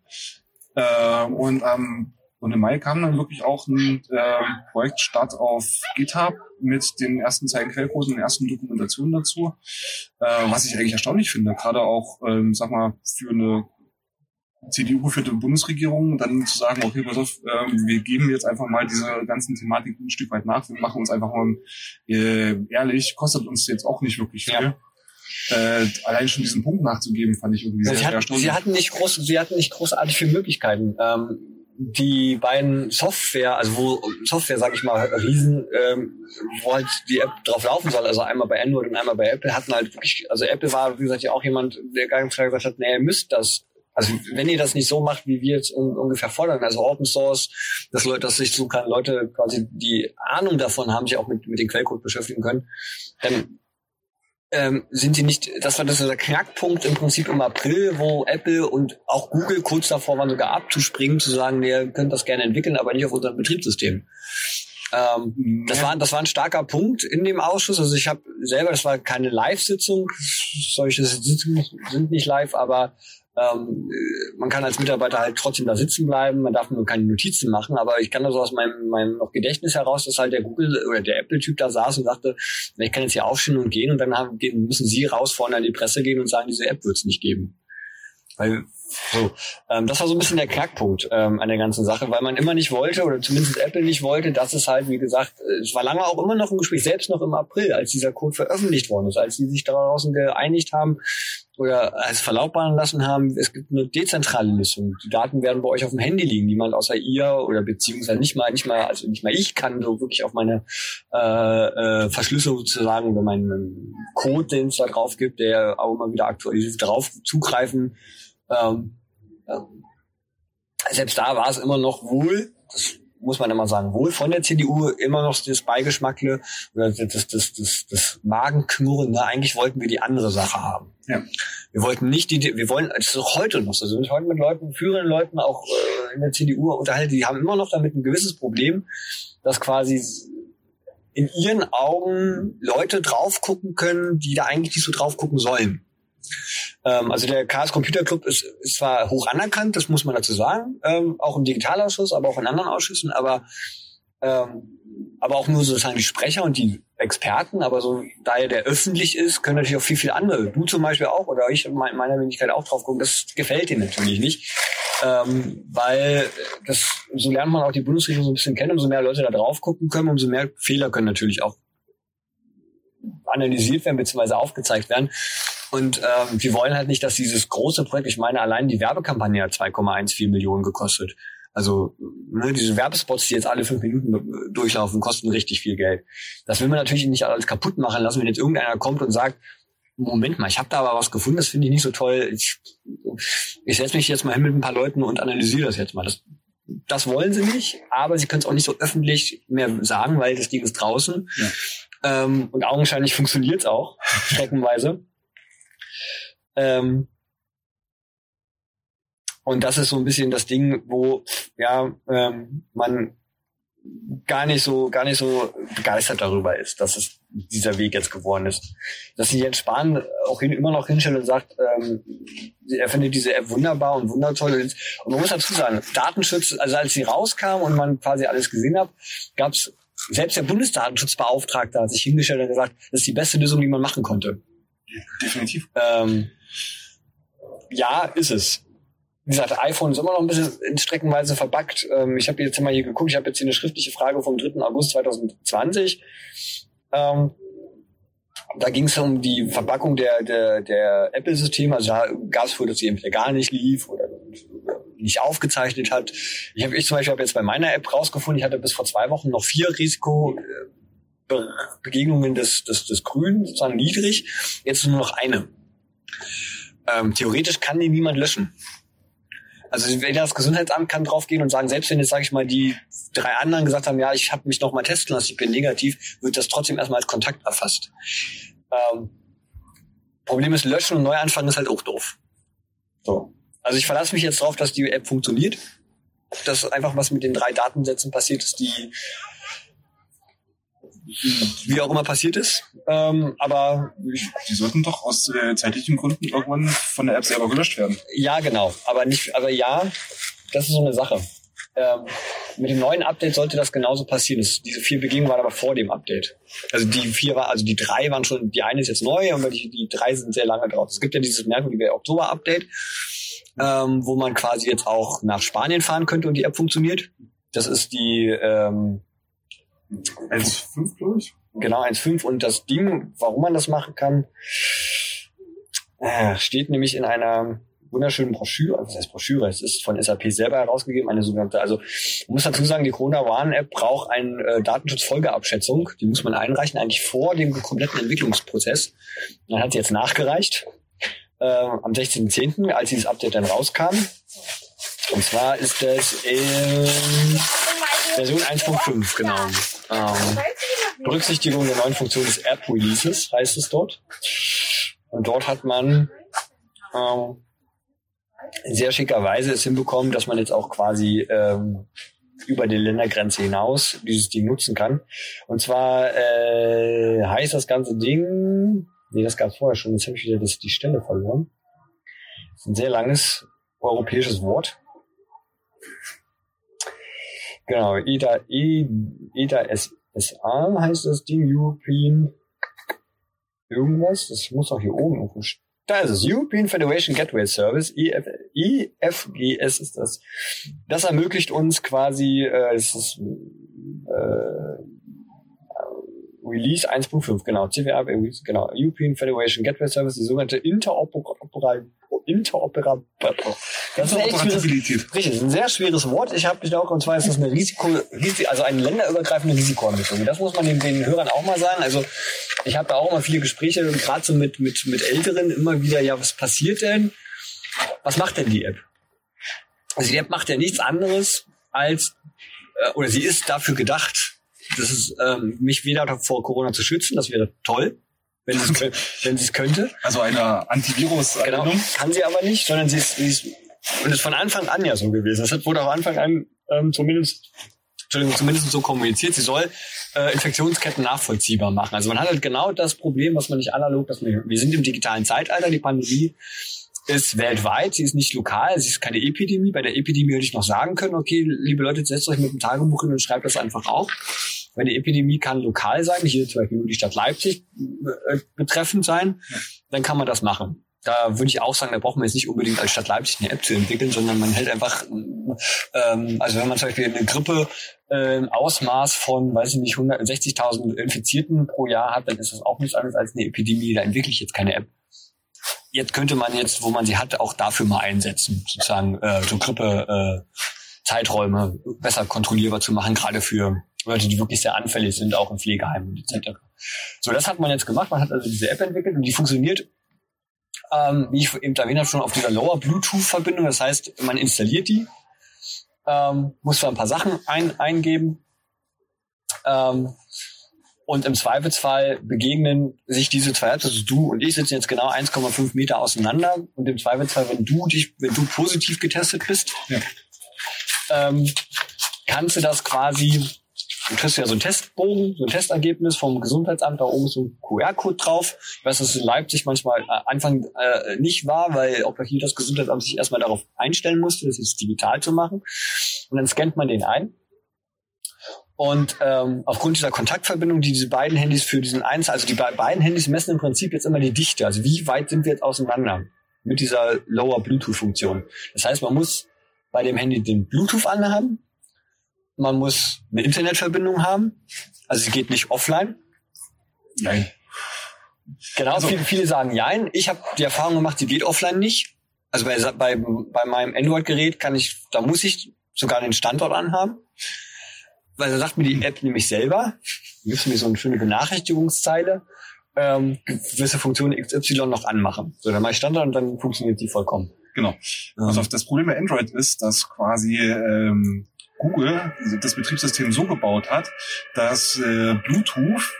[SPEAKER 2] Äh, und, ähm, und im Mai kam dann wirklich auch ein äh, Projektstart auf GitHub mit den ersten Zeilen Quellcode und den ersten Dokumentationen dazu, äh, was ich eigentlich erstaunlich finde, gerade auch, ähm, sag mal, für eine CDU-geführte Bundesregierung dann zu sagen, okay, pass auf, äh, wir geben jetzt einfach mal diese ganzen Thematiken ein Stück weit nach, wir machen uns einfach mal äh, ehrlich, kostet uns jetzt auch nicht wirklich viel. Ja äh, allein schon diesen Punkt nachzugeben, fand ich irgendwie
[SPEAKER 1] sehr, sehr erstaunlich. Sie hatten nicht groß, sie hatten nicht großartig viele Möglichkeiten. Ähm, die beiden Software, also wo Software, sag ich mal, Riesen, ähm, wo halt die App drauf laufen soll, also einmal bei Android und einmal bei Apple, hatten halt wirklich, also Apple war, wie gesagt, ja auch jemand, der ganz klar gesagt hat, nee, ihr müsst das also wenn ihr das nicht so macht, wie wir jetzt un ungefähr fordern, also Open Source, dass Leute, dass sich so kann, Leute quasi die Ahnung davon haben, sich auch mit, mit dem Quellcode beschäftigen können, dann ähm, sind sie nicht, das war das der Knackpunkt im Prinzip im April, wo Apple und auch Google kurz davor waren, sogar abzuspringen, zu sagen, ihr könnt das gerne entwickeln, aber nicht auf unserem Betriebssystem. Ähm, das, war, das war ein starker Punkt in dem Ausschuss. Also ich habe selber, das war keine Live-Sitzung, solche Sitzungen sind nicht live, aber ähm, man kann als Mitarbeiter halt trotzdem da sitzen bleiben, man darf nur keine Notizen machen, aber ich kann das aus meinem, meinem Gedächtnis heraus, dass halt der Google oder der Apple-Typ da saß und sagte, ich kann jetzt hier aufstehen und gehen und dann haben, müssen sie raus vorne an die Presse gehen und sagen, diese App wird es nicht geben. Weil so, ähm, das war so ein bisschen der Knackpunkt ähm, an der ganzen Sache, weil man immer nicht wollte, oder zumindest Apple nicht wollte, dass es halt, wie gesagt, äh, es war lange auch immer noch ein Gespräch, selbst noch im April, als dieser Code veröffentlicht worden ist, als sie sich draußen geeinigt haben oder als verlautbaren lassen haben, es gibt eine dezentrale Lösung. Die Daten werden bei euch auf dem Handy liegen. Niemand außer ihr oder beziehungsweise nicht mal, nicht mal, also nicht mal ich kann so wirklich auf meine äh, äh, Verschlüsselung sozusagen, wenn mein Code, den es da drauf gibt, der auch immer wieder aktualisiert, darauf zugreifen ähm, ähm, selbst da war es immer noch wohl, das muss man immer sagen, wohl von der CDU immer noch das Beigeschmackle oder das, das, das, das Magenknurren. Ne? Eigentlich wollten wir die andere Sache haben. Ja. Wir wollten nicht die, wir wollen, das ist auch heute noch so, also sind heute mit Leuten, führenden Leuten auch äh, in der CDU unterhalten, die haben immer noch damit ein gewisses Problem, dass quasi in ihren Augen Leute drauf gucken können, die da eigentlich nicht so drauf gucken sollen. Ähm, also der Chaos Computer Club ist, ist zwar hoch anerkannt, das muss man dazu sagen, ähm, auch im Digitalausschuss, aber auch in anderen Ausschüssen, aber ähm, aber auch nur sozusagen die Sprecher und die Experten, aber so, da er der öffentlich ist, können natürlich auch viel, viel andere, du zum Beispiel auch oder ich in meiner Wenigkeit auch drauf gucken, das gefällt dir natürlich nicht, ähm, weil das, so lernt man auch die Bundesregierung so ein bisschen kennen, umso mehr Leute da drauf gucken können, umso mehr Fehler können natürlich auch analysiert werden bzw. aufgezeigt werden. Und ähm, wir wollen halt nicht, dass dieses große Projekt, ich meine, allein die Werbekampagne hat 2,14 Millionen gekostet. Also ne, diese Werbespots, die jetzt alle fünf Minuten durchlaufen, kosten richtig viel Geld. Das will man natürlich nicht alles kaputt machen lassen, wenn jetzt irgendeiner kommt und sagt, Moment mal, ich habe da aber was gefunden, das finde ich nicht so toll. Ich, ich setze mich jetzt mal hin mit ein paar Leuten und analysiere das jetzt mal. Das, das wollen sie nicht, aber sie können es auch nicht so öffentlich mehr sagen, weil das Ding ist draußen. Ja. Ähm, und augenscheinlich funktioniert es auch, [LAUGHS] streckenweise. Ähm, und das ist so ein bisschen das Ding, wo ja ähm, man gar nicht so gar nicht so begeistert darüber ist, dass es dieser Weg jetzt geworden ist. Dass sich Jens Spahn auch hin, immer noch hinstellt und sagt, ähm, er findet diese App wunderbar und wundertoll. Und man muss dazu sagen, Datenschutz, also als sie rauskam und man quasi alles gesehen hat, gab es selbst der Bundesdatenschutzbeauftragte hat sich hingestellt und gesagt, das ist die beste Lösung, die man machen konnte.
[SPEAKER 2] Definitiv. Ähm,
[SPEAKER 1] ja, ist es. wie gesagt, iPhone ist immer noch ein bisschen in streckenweise verbuggt. Ähm, ich habe jetzt mal hier geguckt, ich habe jetzt hier eine schriftliche Frage vom 3. August 2020. Ähm, da ging es um die Verpackung der, der, der Apple-Systeme. Also da gab es wohl, dass sie entweder gar nicht lief oder nicht aufgezeichnet hat. Ich habe ich zum Beispiel hab jetzt bei meiner App rausgefunden, ich hatte bis vor zwei Wochen noch vier Risikobegegnungen des, des, des Grünen, sozusagen niedrig. Jetzt nur noch eine. Ähm, theoretisch kann die niemand löschen. Also wenn das Gesundheitsamt kann draufgehen und sagen, selbst wenn jetzt, sage ich mal, die drei anderen gesagt haben, ja, ich habe mich noch mal testen lassen, ich bin negativ, wird das trotzdem erstmal als Kontakt erfasst. Ähm, Problem ist, löschen und neu anfangen ist halt auch doof. So. Also ich verlasse mich jetzt darauf, dass die App funktioniert. Dass einfach was mit den drei Datensätzen passiert ist, die wie auch immer passiert ist. Ähm, aber
[SPEAKER 2] die sollten doch aus äh, zeitlichen Gründen irgendwann von der App selber gelöscht werden.
[SPEAKER 1] Ja, genau. Aber nicht, aber ja, das ist so eine Sache. Ähm, mit dem neuen Update sollte das genauso passieren. Das, diese vier Begegnungen waren aber vor dem Update. Also die vier war, also die drei waren schon, die eine ist jetzt neu, aber die, die drei sind sehr lange drauf. Es gibt ja dieses merkwürdige Oktober-Update, ähm, wo man quasi jetzt auch nach Spanien fahren könnte und die App funktioniert. Das ist die ähm, 1.5, glaube ich. Genau, 1.5. Und das Ding, warum man das machen kann, äh, steht nämlich in einer wunderschönen Broschüre, das heißt Broschüre, es ist von SAP selber herausgegeben, eine sogenannte, also man muss dazu sagen, die Corona One App braucht eine äh, Datenschutzfolgeabschätzung, die muss man einreichen, eigentlich vor dem kompletten Entwicklungsprozess. Man hat sie jetzt nachgereicht, äh, am 16.10., als dieses Update dann rauskam. Und zwar ist das in Version 1.5, genau. Ähm, Berücksichtigung der neuen Funktion des App Releases heißt es dort. Und dort hat man ähm, sehr schickerweise es hinbekommen, dass man jetzt auch quasi ähm, über die Ländergrenze hinaus dieses Ding nutzen kann. Und zwar äh, heißt das ganze Ding, nee, das gab es vorher schon, jetzt habe ich wieder das, die Stelle verloren. Das ist ein sehr langes europäisches Wort. Genau, EDA, EDA SA heißt das Ding, European irgendwas. Das muss auch hier oben irgendwo stehen. Da ist es, European Federation Gateway Service, EF, EFGS ist das. Das ermöglicht uns quasi, äh, es ist, äh, Release 1.5, genau, CWA, genau, European Federation Gateway Service, die sogenannte Interoperabilität. Das ist, echt schwieres, richtig, das ist ein sehr schweres Wort. Ich habe mich auch, und zwar ist das eine Risiko, also eine länderübergreifende Risikoermittlung. Das muss man den, den Hörern auch mal sagen. Also ich habe da auch immer viele Gespräche, gerade so mit, mit, mit Älteren, immer wieder, ja, was passiert denn? Was macht denn die App? Also die App macht ja nichts anderes als, äh, oder sie ist dafür gedacht, das ist, ähm, mich wieder vor Corona zu schützen, das wäre toll wenn sie es [LAUGHS] wenn sie könnte.
[SPEAKER 2] Also eine antivirus
[SPEAKER 1] Genau, kann sie aber nicht, sondern sie ist, sie ist und ist von Anfang an ja so gewesen. Das wurde auch Anfang an ähm, zumindest Entschuldigung, zumindest so kommuniziert. Sie soll äh, Infektionsketten nachvollziehbar machen. Also man hat halt genau das Problem, was man nicht analog, dass man, wir sind im digitalen Zeitalter, die Pandemie ist weltweit, sie ist nicht lokal, sie ist keine Epidemie. Bei der Epidemie hätte ich noch sagen können, okay, liebe Leute, setzt euch mit dem Tagebuch hin und schreibt das einfach auf. Die Epidemie kann lokal sein, hier zum Beispiel nur die Stadt Leipzig äh, betreffend sein, dann kann man das machen. Da würde ich auch sagen, da braucht man jetzt nicht unbedingt als Stadt Leipzig eine App zu entwickeln, sondern man hält einfach, ähm, also wenn man zum Beispiel eine Grippe äh, Ausmaß von, weiß ich nicht, 160.000 Infizierten pro Jahr hat, dann ist das auch nichts anderes als eine Epidemie. Da entwickle ich jetzt keine App. Jetzt könnte man jetzt, wo man sie hat, auch dafür mal einsetzen, sozusagen äh, so Grippe äh, Zeiträume besser kontrollierbar zu machen, gerade für Leute, die wirklich sehr anfällig sind, auch in Pflegeheimen etc. So, das hat man jetzt gemacht. Man hat also diese App entwickelt und die funktioniert, ähm, wie ich eben erwähnt habe, schon auf dieser Lower Bluetooth-Verbindung. Das heißt, man installiert die, ähm, muss da ein paar Sachen ein, eingeben. Ähm, und im Zweifelsfall begegnen sich diese zwei Apps, also du und ich sitzen jetzt genau 1,5 Meter auseinander. Und im Zweifelsfall, wenn du dich, wenn du positiv getestet bist, ja. ähm, kannst du das quasi du kriegst ja so einen Testbogen, so ein Testergebnis vom Gesundheitsamt, da oben so ein QR-Code drauf. Ich weiß, dass es in Leipzig manchmal äh, Anfang äh, nicht war, weil auch hier das Gesundheitsamt sich erstmal darauf einstellen musste, das jetzt digital zu machen. Und dann scannt man den ein. Und ähm, aufgrund dieser Kontaktverbindung, die diese beiden Handys für diesen eins, also die beiden Handys messen im Prinzip jetzt immer die Dichte, also wie weit sind wir jetzt auseinander mit dieser Lower Bluetooth-Funktion. Das heißt, man muss bei dem Handy den Bluetooth anhaben, man muss eine Internetverbindung haben, also sie geht nicht offline.
[SPEAKER 2] Nein.
[SPEAKER 1] Genau, also, viele, viele sagen Nein. Ich habe die Erfahrung gemacht, sie geht offline nicht. Also bei, bei, bei meinem Android-Gerät kann ich, da muss ich sogar den Standort anhaben. Weil da sagt mir die App nämlich selber, gibt mir so eine schöne Benachrichtigungszeile, ähm, gewisse Funktionen XY noch anmachen. So, dann mache ich Standort und dann funktioniert die vollkommen.
[SPEAKER 2] Genau. Also das Problem bei Android ist, dass quasi ähm, Google das Betriebssystem so gebaut hat, dass äh, Bluetooth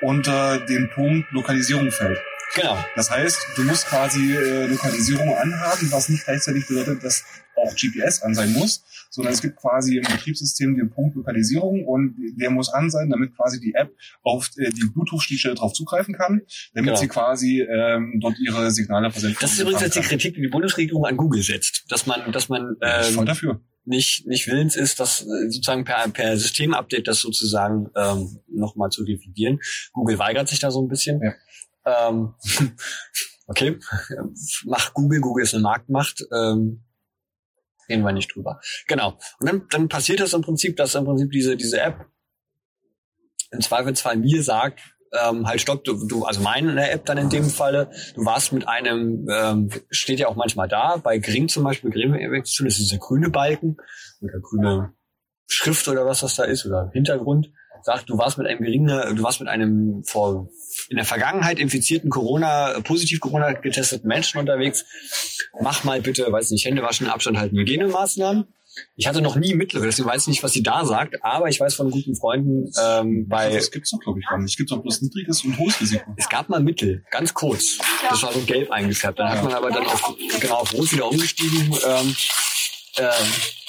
[SPEAKER 2] unter den Punkt Lokalisierung fällt.
[SPEAKER 1] Genau.
[SPEAKER 2] Das heißt, du musst quasi äh, Lokalisierung anhaben, was nicht gleichzeitig bedeutet, dass auch GPS an sein muss, sondern es gibt quasi im Betriebssystem den Punkt Lokalisierung und der muss an sein, damit quasi die App auf äh, die Bluetooth-Schnittstelle drauf zugreifen kann, damit genau. sie quasi ähm, dort ihre Signale
[SPEAKER 1] versenden kann. Das ist übrigens jetzt die Kritik, die die Bundesregierung an Google setzt, dass man, dass man
[SPEAKER 2] ähm, voll dafür
[SPEAKER 1] nicht, nicht willens ist, das äh, sozusagen per, per Systemupdate das sozusagen ähm, nochmal zu revidieren. Google weigert sich da so ein bisschen. Ja. Ähm, [LAUGHS] okay, macht Google, Google ist eine Marktmacht. Ähm, reden wir nicht drüber. Genau. Und dann, dann passiert das im Prinzip, dass im Prinzip diese, diese App im Zweifelsfall mir sagt, ähm, halt stopp, du, du, also meine App dann in dem Falle, du warst mit einem, ähm, steht ja auch manchmal da, bei Gring zum Beispiel, Gring das ist dieser grüne Balken oder grüne Schrift oder was das da ist oder Hintergrund, sagt, du warst mit einem geringen, du warst mit einem vor in der Vergangenheit infizierten Corona, positiv Corona getesteten Menschen unterwegs. Mach mal bitte, weiß nicht, Hände waschen, Abstand halten, Hygienemaßnahmen. Ich hatte noch nie mittlere, deswegen weiß ich nicht, was sie da sagt, aber ich weiß von guten Freunden ähm, bei. Also
[SPEAKER 2] das gibt's doch, glaube ich, gar nicht. Es gibt doch bloß niedriges und hohes Risiko.
[SPEAKER 1] Es gab mal Mittel, ganz kurz. Das war so gelb eingefärbt. Dann ja. hat man aber dann auf, genau, auf rot wieder umgestiegen. Ähm, ähm,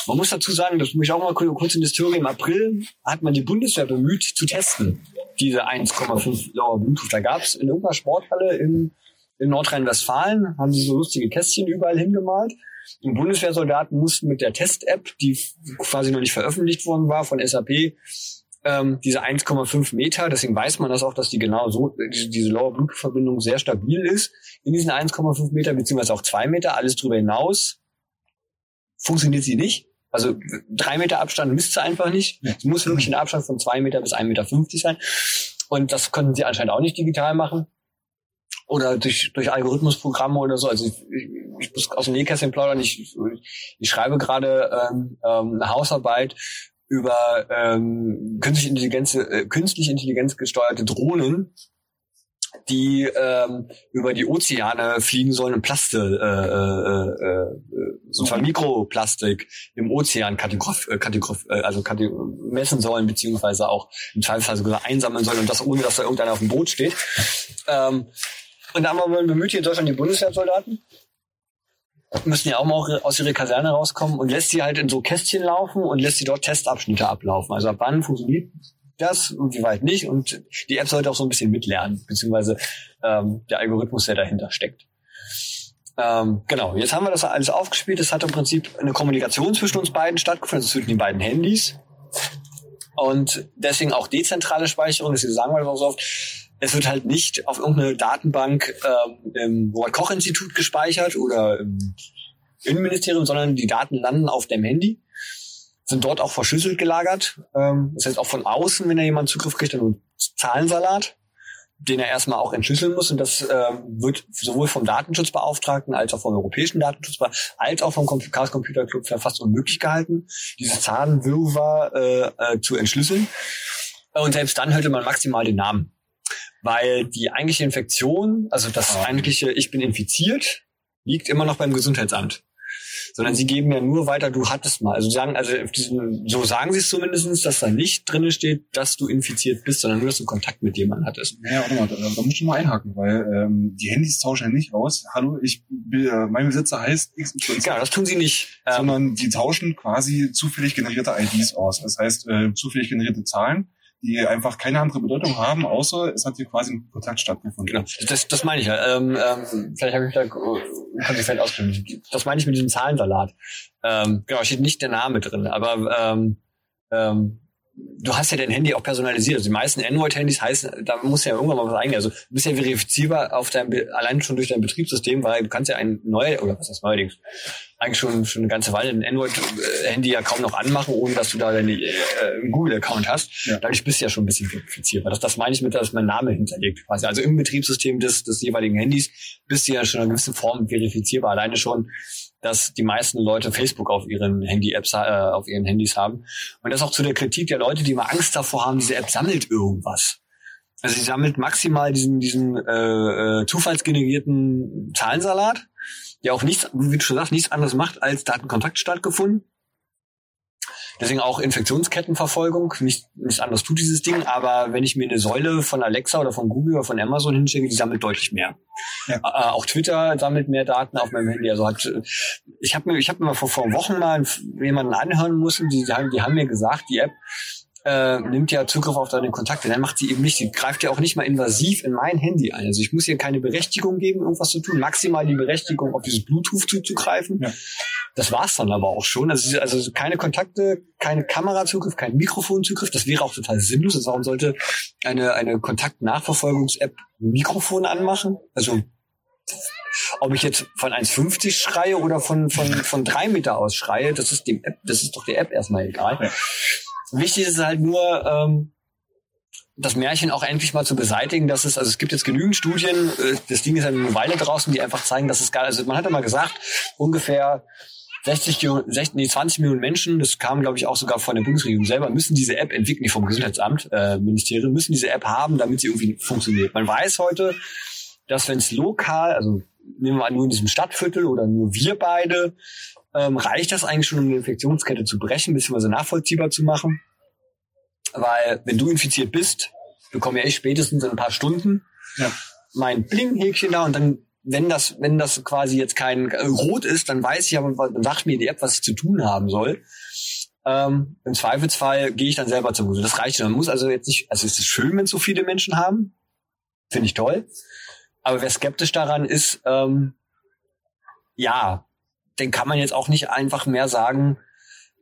[SPEAKER 1] man muss dazu sagen, das muss ich auch mal kurz in die Story, im April hat man die Bundeswehr bemüht zu testen, diese 1,5 Lower Bluetooth. Da gab es in irgendeiner Sporthalle in, in Nordrhein-Westfalen, haben sie so lustige Kästchen überall hingemalt. Die Bundeswehrsoldaten mussten mit der Test-App, die quasi noch nicht veröffentlicht worden war von SAP, ähm, diese 1,5 Meter, deswegen weiß man das auch, dass die genau so, diese, diese Lower Bluetooth-Verbindung sehr stabil ist, in diesen 1,5 Meter, beziehungsweise auch 2 Meter, alles drüber hinaus funktioniert sie nicht. Also drei Meter Abstand misst sie einfach nicht. Es muss wirklich ein Abstand von zwei Meter bis 1,50 Meter sein. Und das können sie anscheinend auch nicht digital machen. Oder durch, durch Algorithmusprogramme oder so. Also ich, ich muss aus dem Nähkästchen plaudern. Ich, ich schreibe gerade ähm, ähm, eine Hausarbeit über ähm, künstliche Intelligenz, äh, künstlich Intelligenz gesteuerte Drohnen, die ähm, über die Ozeane fliegen sollen und Plaste, äh, äh, äh, so zwar Mikroplastik im Ozean kategorif, äh, kategorif, äh, also messen sollen, beziehungsweise auch im Zweifelsfall sogar einsammeln sollen und das ohne, dass da irgendeiner auf dem Boot steht. Ähm, und da haben wir bemüht hier in Deutschland die Bundeswehrsoldaten müssen ja auch mal aus ihrer Kaserne rauskommen und lässt sie halt in so Kästchen laufen und lässt sie dort Testabschnitte ablaufen. Also ab wann funktioniert das und wie weit nicht. Und die App sollte auch so ein bisschen mitlernen, beziehungsweise ähm, der Algorithmus, der dahinter steckt. Ähm, genau, jetzt haben wir das alles aufgespielt. Es hat im Prinzip eine Kommunikation zwischen uns beiden stattgefunden, also zwischen den beiden Handys. Und deswegen auch dezentrale Speicherung, das sagen wir so oft. Es wird halt nicht auf irgendeine Datenbank ähm, im Robert-Koch-Institut gespeichert oder im Innenministerium, sondern die Daten landen auf dem Handy sind dort auch verschlüsselt gelagert. Ähm, das heißt auch von außen, wenn da jemand Zugriff kriegt, dann Zahlensalat, den er erstmal auch entschlüsseln muss. Und das ähm, wird sowohl vom Datenschutzbeauftragten als auch vom europäischen Datenschutzbeauftragten als auch vom Chaos Computer Club fast unmöglich gehalten, diese Zahlenwirrwarr äh, äh, zu entschlüsseln. Und selbst dann hörte man maximal den Namen. Weil die eigentliche Infektion, also das eigentliche Ich bin infiziert, liegt immer noch beim Gesundheitsamt sondern sie geben ja nur weiter, du hattest mal. Also sagen, also diesen, so sagen sie es zumindestens, dass da nicht drin steht, dass du infiziert bist, sondern nur, dass du Kontakt mit jemandem hattest.
[SPEAKER 2] Ja, warte mal, da, da musst du mal einhaken, weil ähm, die Handys tauschen ja nicht aus. Hallo, ich äh, mein Besitzer heißt
[SPEAKER 1] XY. Genau, das tun sie nicht.
[SPEAKER 2] Ähm, sondern die tauschen quasi zufällig generierte IDs aus. Das heißt, äh, zufällig generierte Zahlen die einfach keine andere Bedeutung haben, außer es hat hier quasi ein Kontakt stattgefunden.
[SPEAKER 1] Genau, das, das meine ich ja. Ähm, ähm, vielleicht habe ich da konsequent ausgedrückt. Das meine ich mit diesem Zahlensalat. Ähm, genau, steht nicht der Name drin, aber ähm, ähm, du hast ja dein Handy auch personalisiert. Also die meisten Android-Handys heißen, da muss ja irgendwann mal was eingehen. Also du bist ja verifizierbar auf deinem, allein schon durch dein Betriebssystem, weil du kannst ja ein neues, oder was ist neuerdings, eigentlich schon, schon eine ganze Weile ein Android-Handy ja kaum noch anmachen, ohne dass du da deinen äh, Google-Account hast. Ja. Dadurch bist du ja schon ein bisschen verifizierbar. Das, das meine ich mit, dass mein Name hinterlegt quasi. Also im Betriebssystem des, des jeweiligen Handys bist du ja schon in einer gewissen Form verifizierbar. Alleine schon dass die meisten Leute Facebook auf ihren Handy-Apps, äh, auf ihren Handys haben. Und das auch zu der Kritik der Leute, die immer Angst davor haben, diese App sammelt irgendwas. Also sie sammelt maximal diesen, diesen äh, äh, zufallsgenerierten Zahlensalat, der auch nichts, wie du schon sagst, nichts anderes macht, als da hat ein Kontakt stattgefunden Deswegen auch Infektionskettenverfolgung. Nicht, nichts anderes tut dieses Ding, aber wenn ich mir eine Säule von Alexa oder von Google oder von Amazon hinschicke, die sammelt deutlich mehr. Ja. Äh, auch Twitter sammelt mehr Daten auf meinem Handy. Also hat, ich habe mir, ich habe mir vor, vor Wochen mal jemanden anhören müssen, die, die, haben, die haben mir gesagt, die App äh, nimmt ja Zugriff auf deine Kontakte. Dann macht sie eben nicht, sie greift ja auch nicht mal invasiv in mein Handy ein. Also ich muss ihr keine Berechtigung geben, irgendwas zu tun, maximal die Berechtigung, auf dieses Bluetooth zuzugreifen. Ja. Das war's dann aber auch schon. Also, also keine Kontakte, keine Kamerazugriff, kein Mikrofonzugriff. Das wäre auch total sinnlos. Also warum sollte eine, eine Kontaktnachverfolgungs-App Mikrofon anmachen? Also ob ich jetzt von 1,50 schreie oder von, von, von drei Meter aus schreie, das ist dem App, das ist doch der App erstmal egal. Ja. Wichtig ist halt nur, ähm, das Märchen auch endlich mal zu beseitigen, dass es, also es gibt jetzt genügend Studien, äh, das Ding ist eine Weile draußen, die einfach zeigen, dass es gar, also man hat ja mal gesagt, ungefähr 60, 60 nee, 20 Millionen Menschen, das kam glaube ich auch sogar von der Bundesregierung selber, müssen diese App entwickeln, die vom Gesundheitsamt, äh, Ministerium, müssen diese App haben, damit sie irgendwie funktioniert. Man weiß heute, dass wenn es lokal, also nehmen wir an, nur in diesem Stadtviertel oder nur wir beide ähm, reicht das eigentlich schon, um eine Infektionskette zu brechen, beziehungsweise nachvollziehbar zu machen. Weil wenn du infiziert bist, bekomme ja ich spätestens in ein paar Stunden ja. mein Bling-Häkchen da und dann, wenn das, wenn das quasi jetzt kein äh, Rot ist, dann weiß ich aber, dann sagt mir die App, was ich zu tun haben soll. Ähm, Im Zweifelsfall gehe ich dann selber zum Uso. Das reicht schon. Man muss also jetzt nicht, also es ist schön, wenn so viele Menschen haben. Finde ich toll. Aber wer skeptisch daran ist, ähm, ja, dann kann man jetzt auch nicht einfach mehr sagen,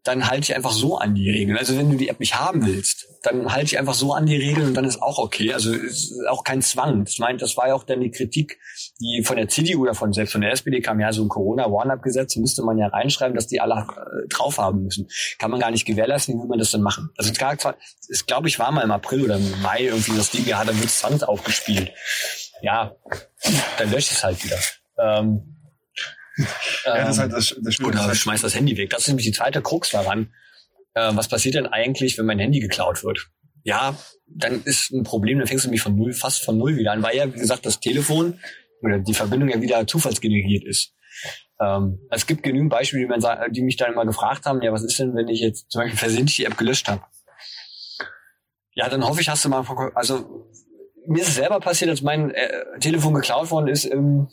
[SPEAKER 1] dann halte ich einfach so an die Regeln. Also wenn du die App nicht haben willst, dann halte ich einfach so an die Regeln und dann ist auch okay. Also ist auch kein Zwang. Ich meine, das war ja auch dann die Kritik, die von der CDU oder von selbst von der SPD kam ja so ein Corona-Warn-Up-Gesetz, müsste man ja reinschreiben, dass die alle äh, drauf haben müssen. Kann man gar nicht gewährleisten, wie will man das dann machen? Also es glaube ich war mal im April oder im Mai irgendwie das Ding, ja, dann wird Sand aufgespielt. Ja, dann lösche ich es halt wieder. Ähm, ja, das ist halt das, das Oder halt schmeiß das Handy weg. Das ist nämlich die zweite Krux daran. Äh, was passiert denn eigentlich, wenn mein Handy geklaut wird? Ja, dann ist ein Problem, dann fängst du mich von null, fast von null wieder an, weil ja, wie gesagt, das Telefon oder die Verbindung ja wieder zufallsgeneriert ist. Ähm, es gibt genügend Beispiele, die, man, die mich dann mal gefragt haben, ja, was ist denn, wenn ich jetzt zum Beispiel versehentlich die App gelöscht habe? Ja, dann hoffe ich, hast du mal, also mir ist es selber passiert, als mein äh, Telefon geklaut worden ist im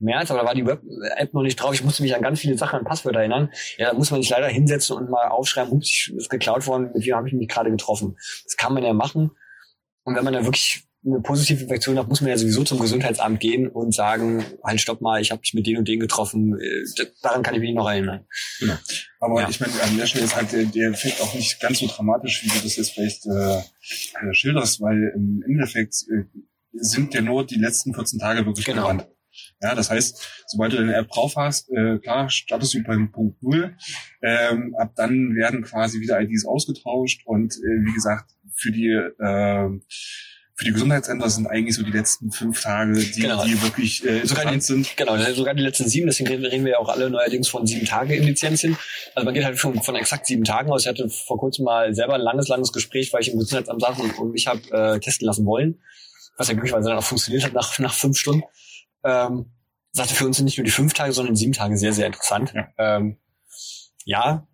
[SPEAKER 1] März, aber da war die Web-App noch nicht drauf. Ich musste mich an ganz viele Sachen an Passwörter erinnern. Ja, da muss man sich leider hinsetzen und mal aufschreiben, ups, ist geklaut worden, mit wem habe ich mich gerade getroffen. Das kann man ja machen. Und wenn man da wirklich eine positive Infektion hat, muss man ja sowieso zum Gesundheitsamt gehen und sagen, halt stopp mal, ich habe mich mit denen und denen getroffen. Äh, daran kann ich mich noch erinnern.
[SPEAKER 2] Genau. Aber ja. ich meine, an der Stelle ist halt der, der Effekt auch nicht ganz so dramatisch, wie du das jetzt vielleicht äh, äh schilderst, weil im Endeffekt äh, sind ja nur die letzten 14 Tage wirklich genau. relevant. Ja, das heißt, sobald du deine App drauf hast, äh, klar, startest du beim Punkt Null. Ähm, ab dann werden quasi wieder IDs ausgetauscht und äh, wie gesagt, für die äh, für die Gesundheitsämter sind eigentlich so die letzten fünf Tage, die, genau. die wirklich äh, sogar
[SPEAKER 1] die,
[SPEAKER 2] sind.
[SPEAKER 1] Genau, sogar die letzten sieben, deswegen reden wir ja auch alle neuerdings von sieben Tage Indizenzien. Also man geht halt von, von exakt sieben Tagen aus. Ich hatte vor kurzem mal selber ein langes, langes Gespräch, weil ich im Gesundheitsamt saß und, und mich habe äh, testen lassen wollen, was ja glücklicherweise dann auch funktioniert hat nach, nach fünf Stunden. Ähm, sagte, für uns sind nicht nur die fünf Tage, sondern sieben Tage sehr, sehr interessant. Ja, ähm, ja.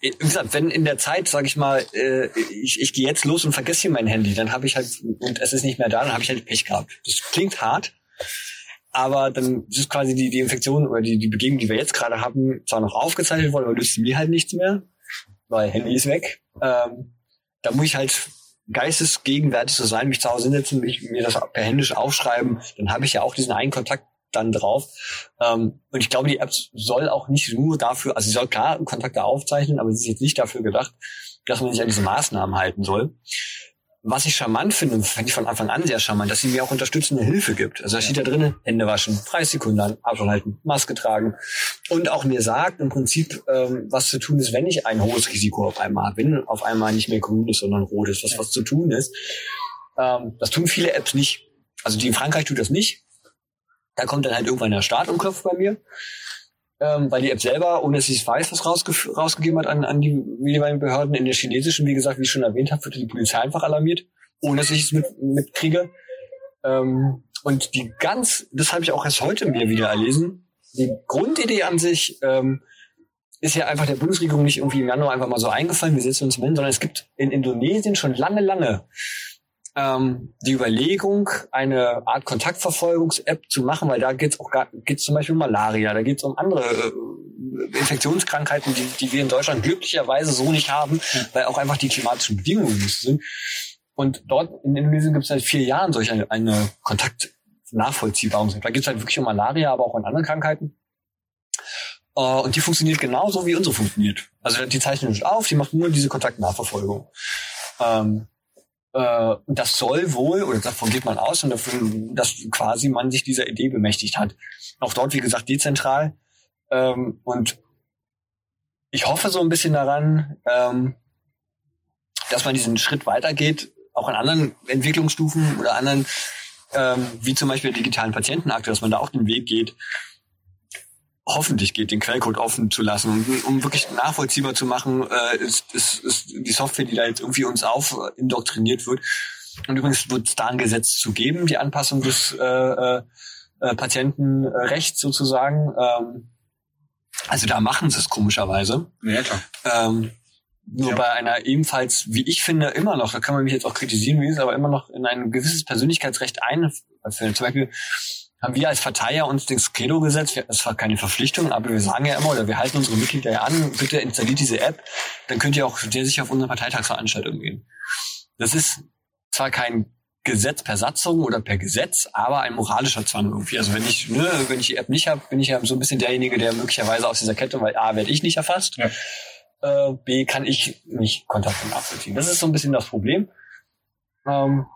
[SPEAKER 1] wie gesagt, wenn in der Zeit, sage ich mal, äh, ich, ich gehe jetzt los und vergesse hier mein Handy, dann habe ich halt, und es ist nicht mehr da, dann habe ich halt Pech gehabt. Das klingt hart, aber dann ist quasi die, die Infektion oder die, die Begegnung, die wir jetzt gerade haben, zwar noch aufgezeichnet worden, aber löst mir halt nichts mehr, weil Handy ist weg. Ähm, da muss ich halt geistesgegenwärtig zu sein, mich zu Hause hinsetzen, mich, mir das per händisch aufschreiben, dann habe ich ja auch diesen einen Kontakt dann drauf. Ähm, und ich glaube, die App soll auch nicht nur dafür, also sie soll klar Kontakte aufzeichnen, aber sie ist jetzt nicht dafür gedacht, dass man sich an diese Maßnahmen halten soll was ich charmant finde, fand ich von Anfang an sehr charmant, dass sie mir auch unterstützende Hilfe gibt. Also da steht da drinnen, Hände waschen, 30 Sekunden Abstand halten, Maske tragen und auch mir sagt im Prinzip, ähm, was zu tun ist, wenn ich ein hohes Risiko auf einmal habe, wenn auf einmal nicht mehr grün ist, sondern rot ist, was was zu tun ist. Ähm, das tun viele Apps nicht. Also die in Frankreich tut das nicht. Da kommt dann halt irgendwann der Start und klopft bei mir ähm, weil die App selber, ohne dass ich es weiß, was rausge rausgegeben hat an, an die jeweiligen Behörden. In der chinesischen, wie gesagt, wie ich schon erwähnt habe, wird die Polizei einfach alarmiert, ohne dass ich es mit, mitkriege. Ähm, und die ganz, das habe ich auch erst heute mir wieder erlesen, die Grundidee an sich ähm, ist ja einfach der Bundesregierung nicht irgendwie im Januar einfach mal so eingefallen, wir setzen uns hin, sondern es gibt in Indonesien schon lange, lange ähm, die Überlegung, eine Art Kontaktverfolgungs-App zu machen, weil da geht es auch geht's zum Beispiel um Malaria, da geht es um andere äh, Infektionskrankheiten, die, die wir in Deutschland glücklicherweise so nicht haben, weil auch einfach die klimatischen Bedingungen nicht sind. Und dort in Indonesien gibt es seit vier Jahren solch eine, eine Kontaktnachvollziehbarung. Da geht es halt wirklich um Malaria, aber auch um andere Krankheiten. Uh, und die funktioniert genauso, wie unsere funktioniert. Also die zeichnen nicht auf, die macht nur diese Kontaktnachverfolgung. Ähm, äh, das soll wohl, oder davon geht man aus, und davon, dass quasi man sich dieser Idee bemächtigt hat. Auch dort, wie gesagt, dezentral. Ähm, und ich hoffe so ein bisschen daran, ähm, dass man diesen Schritt weitergeht, auch an anderen Entwicklungsstufen oder anderen, ähm, wie zum Beispiel der digitalen Patientenakte, dass man da auch den Weg geht, hoffentlich geht, den Quellcode offen zu lassen, um, um wirklich nachvollziehbar zu machen, äh, ist, ist, ist die Software, die da jetzt irgendwie uns auf indoktriniert wird. Und übrigens wird es da ein Gesetz zu geben, die Anpassung des äh, äh, äh Patientenrechts sozusagen. Ähm, also da machen sie es komischerweise.
[SPEAKER 2] Ja, klar.
[SPEAKER 1] Ähm, nur ja. bei einer ebenfalls, wie ich finde, immer noch, da kann man mich jetzt auch kritisieren, wie es aber immer noch in ein gewisses Persönlichkeitsrecht einfällt. Zum Beispiel haben wir als Verteiler uns das Credo gesetzt. Es war keine Verpflichtung, aber wir sagen ja immer, oder wir halten unsere Mitglieder ja an, bitte installiert diese App, dann könnt ihr auch sehr sicher auf unsere Parteitagsveranstaltung gehen. Das ist zwar kein Gesetz per Satzung oder per Gesetz, aber ein moralischer Zwang irgendwie. Also wenn ich, ne, wenn ich die App nicht habe, bin ich ja so ein bisschen derjenige, der möglicherweise aus dieser Kette, weil A, werde ich nicht erfasst, ja. äh, B, kann ich nicht Kontakte nachvollziehen. Das ist so ein bisschen das Problem. Ähm,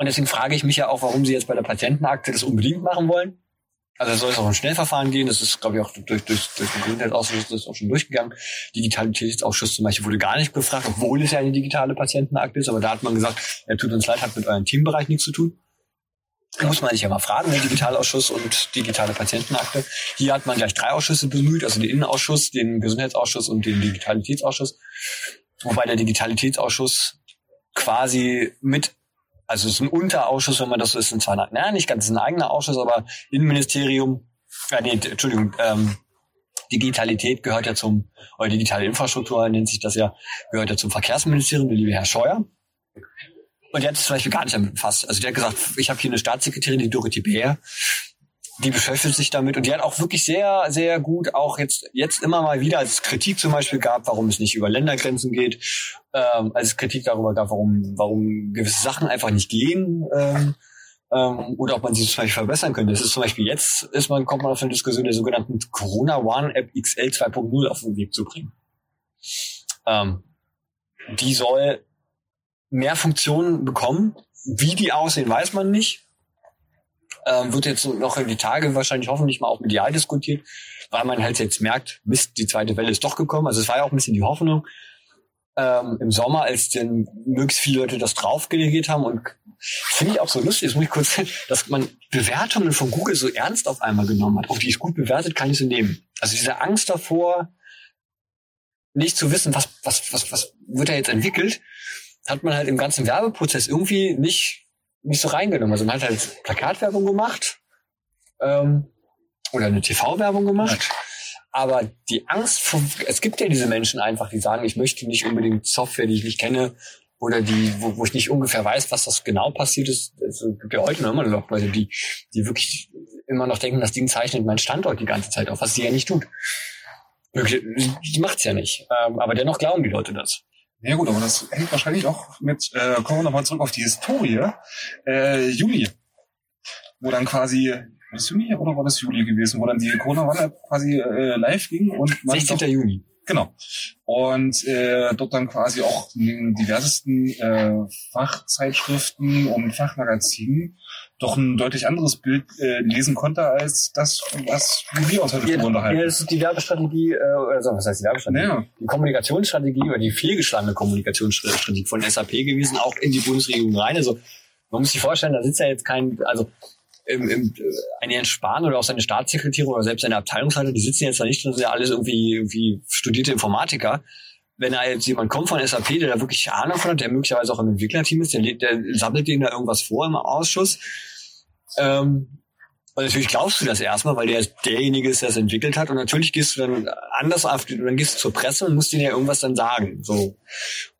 [SPEAKER 1] und deswegen frage ich mich ja auch, warum Sie jetzt bei der Patientenakte das unbedingt machen wollen. Also soll es auch ein Schnellverfahren gehen. Das ist, glaube ich, auch durch, durch, durch den Gesundheitsausschuss das ist auch schon durchgegangen. Digitalitätsausschuss zum Beispiel wurde gar nicht befragt, obwohl es ja eine digitale Patientenakte ist. Aber da hat man gesagt, ja, tut uns leid, hat mit eurem Teambereich nichts zu tun. Da muss man sich ja mal fragen, der Digitalausschuss und digitale Patientenakte. Hier hat man gleich drei Ausschüsse bemüht, also den Innenausschuss, den Gesundheitsausschuss und den Digitalitätsausschuss. Wobei der Digitalitätsausschuss quasi mit also es ist ein Unterausschuss, wenn man das so ist, ein zwar, naja, nicht ganz ein eigener Ausschuss, aber Innenministerium, äh, nee, Entschuldigung, ähm, Digitalität gehört ja zum, oder digitale Infrastruktur nennt sich das ja, gehört ja zum Verkehrsministerium, der liebe Herr Scheuer. Und der hat sich zum Beispiel gar nicht damit befasst. Also der hat gesagt, ich habe hier eine Staatssekretärin, die Dorothee Bär, die beschäftigt sich damit und die hat auch wirklich sehr, sehr gut auch jetzt, jetzt immer mal wieder, als Kritik zum Beispiel gab, warum es nicht über Ländergrenzen geht, ähm, als Kritik darüber gab, warum, warum gewisse Sachen einfach nicht gehen, ähm, ähm, oder ob man sie zum Beispiel verbessern könnte. Das ist zum Beispiel jetzt, ist man, kommt man auf eine Diskussion der sogenannten Corona One App XL 2.0 auf den Weg zu bringen. Ähm, die soll mehr Funktionen bekommen. Wie die aussehen, weiß man nicht. Ähm, wird jetzt noch in die Tage wahrscheinlich hoffentlich mal auch medial diskutiert, weil man halt jetzt merkt, Mist, die zweite Welle ist doch gekommen. Also es war ja auch ein bisschen die Hoffnung ähm, im Sommer, als denn möglichst viele Leute das draufgelegt haben und finde ich auch so lustig, das muss ich kurz, [LAUGHS] dass man Bewertungen von Google so ernst auf einmal genommen hat. Auch die ist gut bewertet, kann ich sie nehmen. Also diese Angst davor, nicht zu wissen, was, was, was, was wird da jetzt entwickelt, hat man halt im ganzen Werbeprozess irgendwie nicht nicht so reingenommen. Also man hat halt Plakatwerbung gemacht ähm, oder eine TV-Werbung gemacht. Aber die Angst vor, es gibt ja diese Menschen einfach, die sagen, ich möchte nicht unbedingt Software, die ich nicht kenne, oder die, wo, wo ich nicht ungefähr weiß, was das genau passiert ist. Es gibt ja heute noch immer noch Leute, die, die wirklich immer noch denken, das Ding zeichnet meinen Standort die ganze Zeit auf, was sie ja nicht tut. Die macht's ja nicht. Ähm, aber dennoch glauben die Leute das.
[SPEAKER 2] Ja gut, aber das hängt wahrscheinlich auch mit, äh, kommen wir nochmal zurück auf die Historie, äh, Juli, wo dann quasi war das Juni oder war das Juli gewesen, wo dann die Corona-Warn-App quasi äh, live ging und
[SPEAKER 1] man 16. Doch, Juni.
[SPEAKER 2] Genau. Und äh, dort dann quasi auch in den diversesten äh, Fachzeitschriften und Fachmagazinen doch ein deutlich anderes Bild äh, lesen konnte, als das, was wir uns heute ja, unterhalten.
[SPEAKER 1] Ja, das ist die Werbestrategie, äh, also was heißt die Werbestrategie? Ja. Die Kommunikationsstrategie oder die fehlgeschlagene Kommunikationsstrategie von SAP gewesen, auch in die Bundesregierung rein. Also man muss sich vorstellen, da sitzt ja jetzt kein, also im, im, äh, ein Jens Spahn oder auch seine Staatssekretäre oder selbst seine Abteilungsleiter, die sitzen jetzt da nicht, das sind ja alles irgendwie, irgendwie studierte Informatiker. Wenn da jetzt jemand kommt von SAP, der da wirklich Ahnung von hat, der möglicherweise auch im Entwicklerteam ist, der, der sammelt denen da irgendwas vor im Ausschuss. Ähm, und natürlich glaubst du das erstmal, weil der derjenige ist, der es entwickelt hat. Und natürlich gehst du dann anders auf, dann gehst du zur Presse und musst denen ja irgendwas dann sagen. So.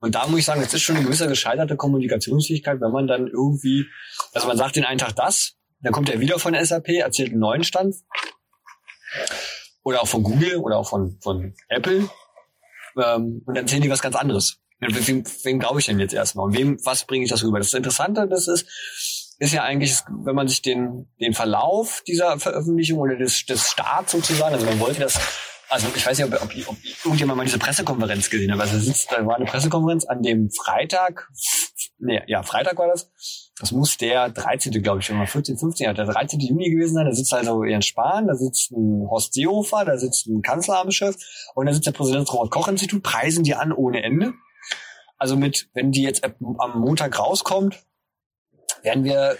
[SPEAKER 1] Und da muss ich sagen, das ist schon eine gewisse gescheiterte Kommunikationsfähigkeit, wenn man dann irgendwie, also man sagt den einen Tag das, dann kommt er wieder von SAP, erzählt einen neuen Stand. Oder auch von Google oder auch von, von Apple. Ähm, und dann erzählen die was ganz anderes. Wem, wem glaube ich denn jetzt erstmal? Und wem, was bringe ich das rüber? Das Interessante das ist, ist ja eigentlich, wenn man sich den, den Verlauf dieser Veröffentlichung oder des, des Starts sozusagen, also man wollte das also ich weiß nicht, ob, ob, ob irgendjemand mal diese Pressekonferenz gesehen hat. Also sitzt, da war eine Pressekonferenz an dem Freitag, nee, ja, Freitag war das. Das muss der 13. glaube ich, schon mal 14, 15, ja, der 13. Juni gewesen sein. Da sitzt also Jens Spahn, da sitzt ein Horst Seehofer, da sitzt ein Kanzleramtschef und da sitzt der Präsident des Robert-Koch-Institut, preisen die an ohne Ende. Also mit, wenn die jetzt am Montag rauskommt, werden wir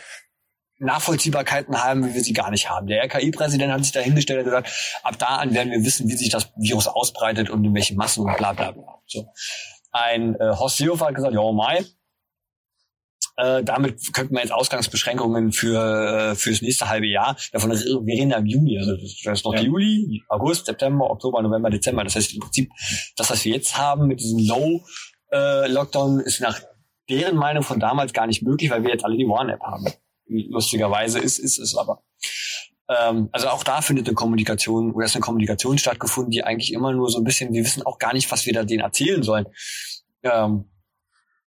[SPEAKER 1] Nachvollziehbarkeiten haben, wie wir sie gar nicht haben. Der RKI-Präsident hat sich da hingestellt und gesagt, ab da an werden wir wissen, wie sich das Virus ausbreitet und in welchen Massen und bla bla bla. So. Ein äh, Horst Seehofer hat gesagt, ja, mai, äh, damit könnten wir jetzt Ausgangsbeschränkungen für äh, fürs nächste halbe Jahr. Davon wir reden ja im Juni, also das ist noch ja. Juli, August, September, Oktober, November, Dezember. Das heißt im Prinzip, das, was wir jetzt haben mit diesem Low äh, Lockdown, ist nach deren Meinung von damals gar nicht möglich, weil wir jetzt alle die One-App haben lustigerweise ist, ist es aber. Ähm, also auch da findet eine Kommunikation oder ist eine Kommunikation stattgefunden, die eigentlich immer nur so ein bisschen, wir wissen auch gar nicht, was wir da denen erzählen sollen. Ähm,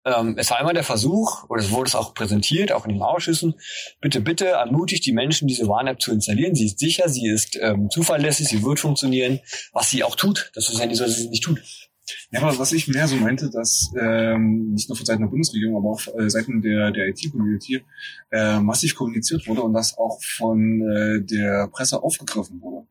[SPEAKER 1] ähm, es war immer der Versuch, oder es wurde es auch präsentiert, auch in den Ausschüssen, bitte, bitte ermutigt die Menschen, diese Warn-App zu installieren. Sie ist sicher, sie ist ähm, zuverlässig, sie wird funktionieren, was sie auch tut. Das ist ja nicht so, dass sie es nicht tut.
[SPEAKER 2] Ja, aber was ich mehr so meinte, dass ähm, nicht nur von Seiten der Bundesregierung, aber auch äh, Seiten der, der IT-Community äh, massiv kommuniziert wurde und das auch von äh, der Presse aufgegriffen wurde.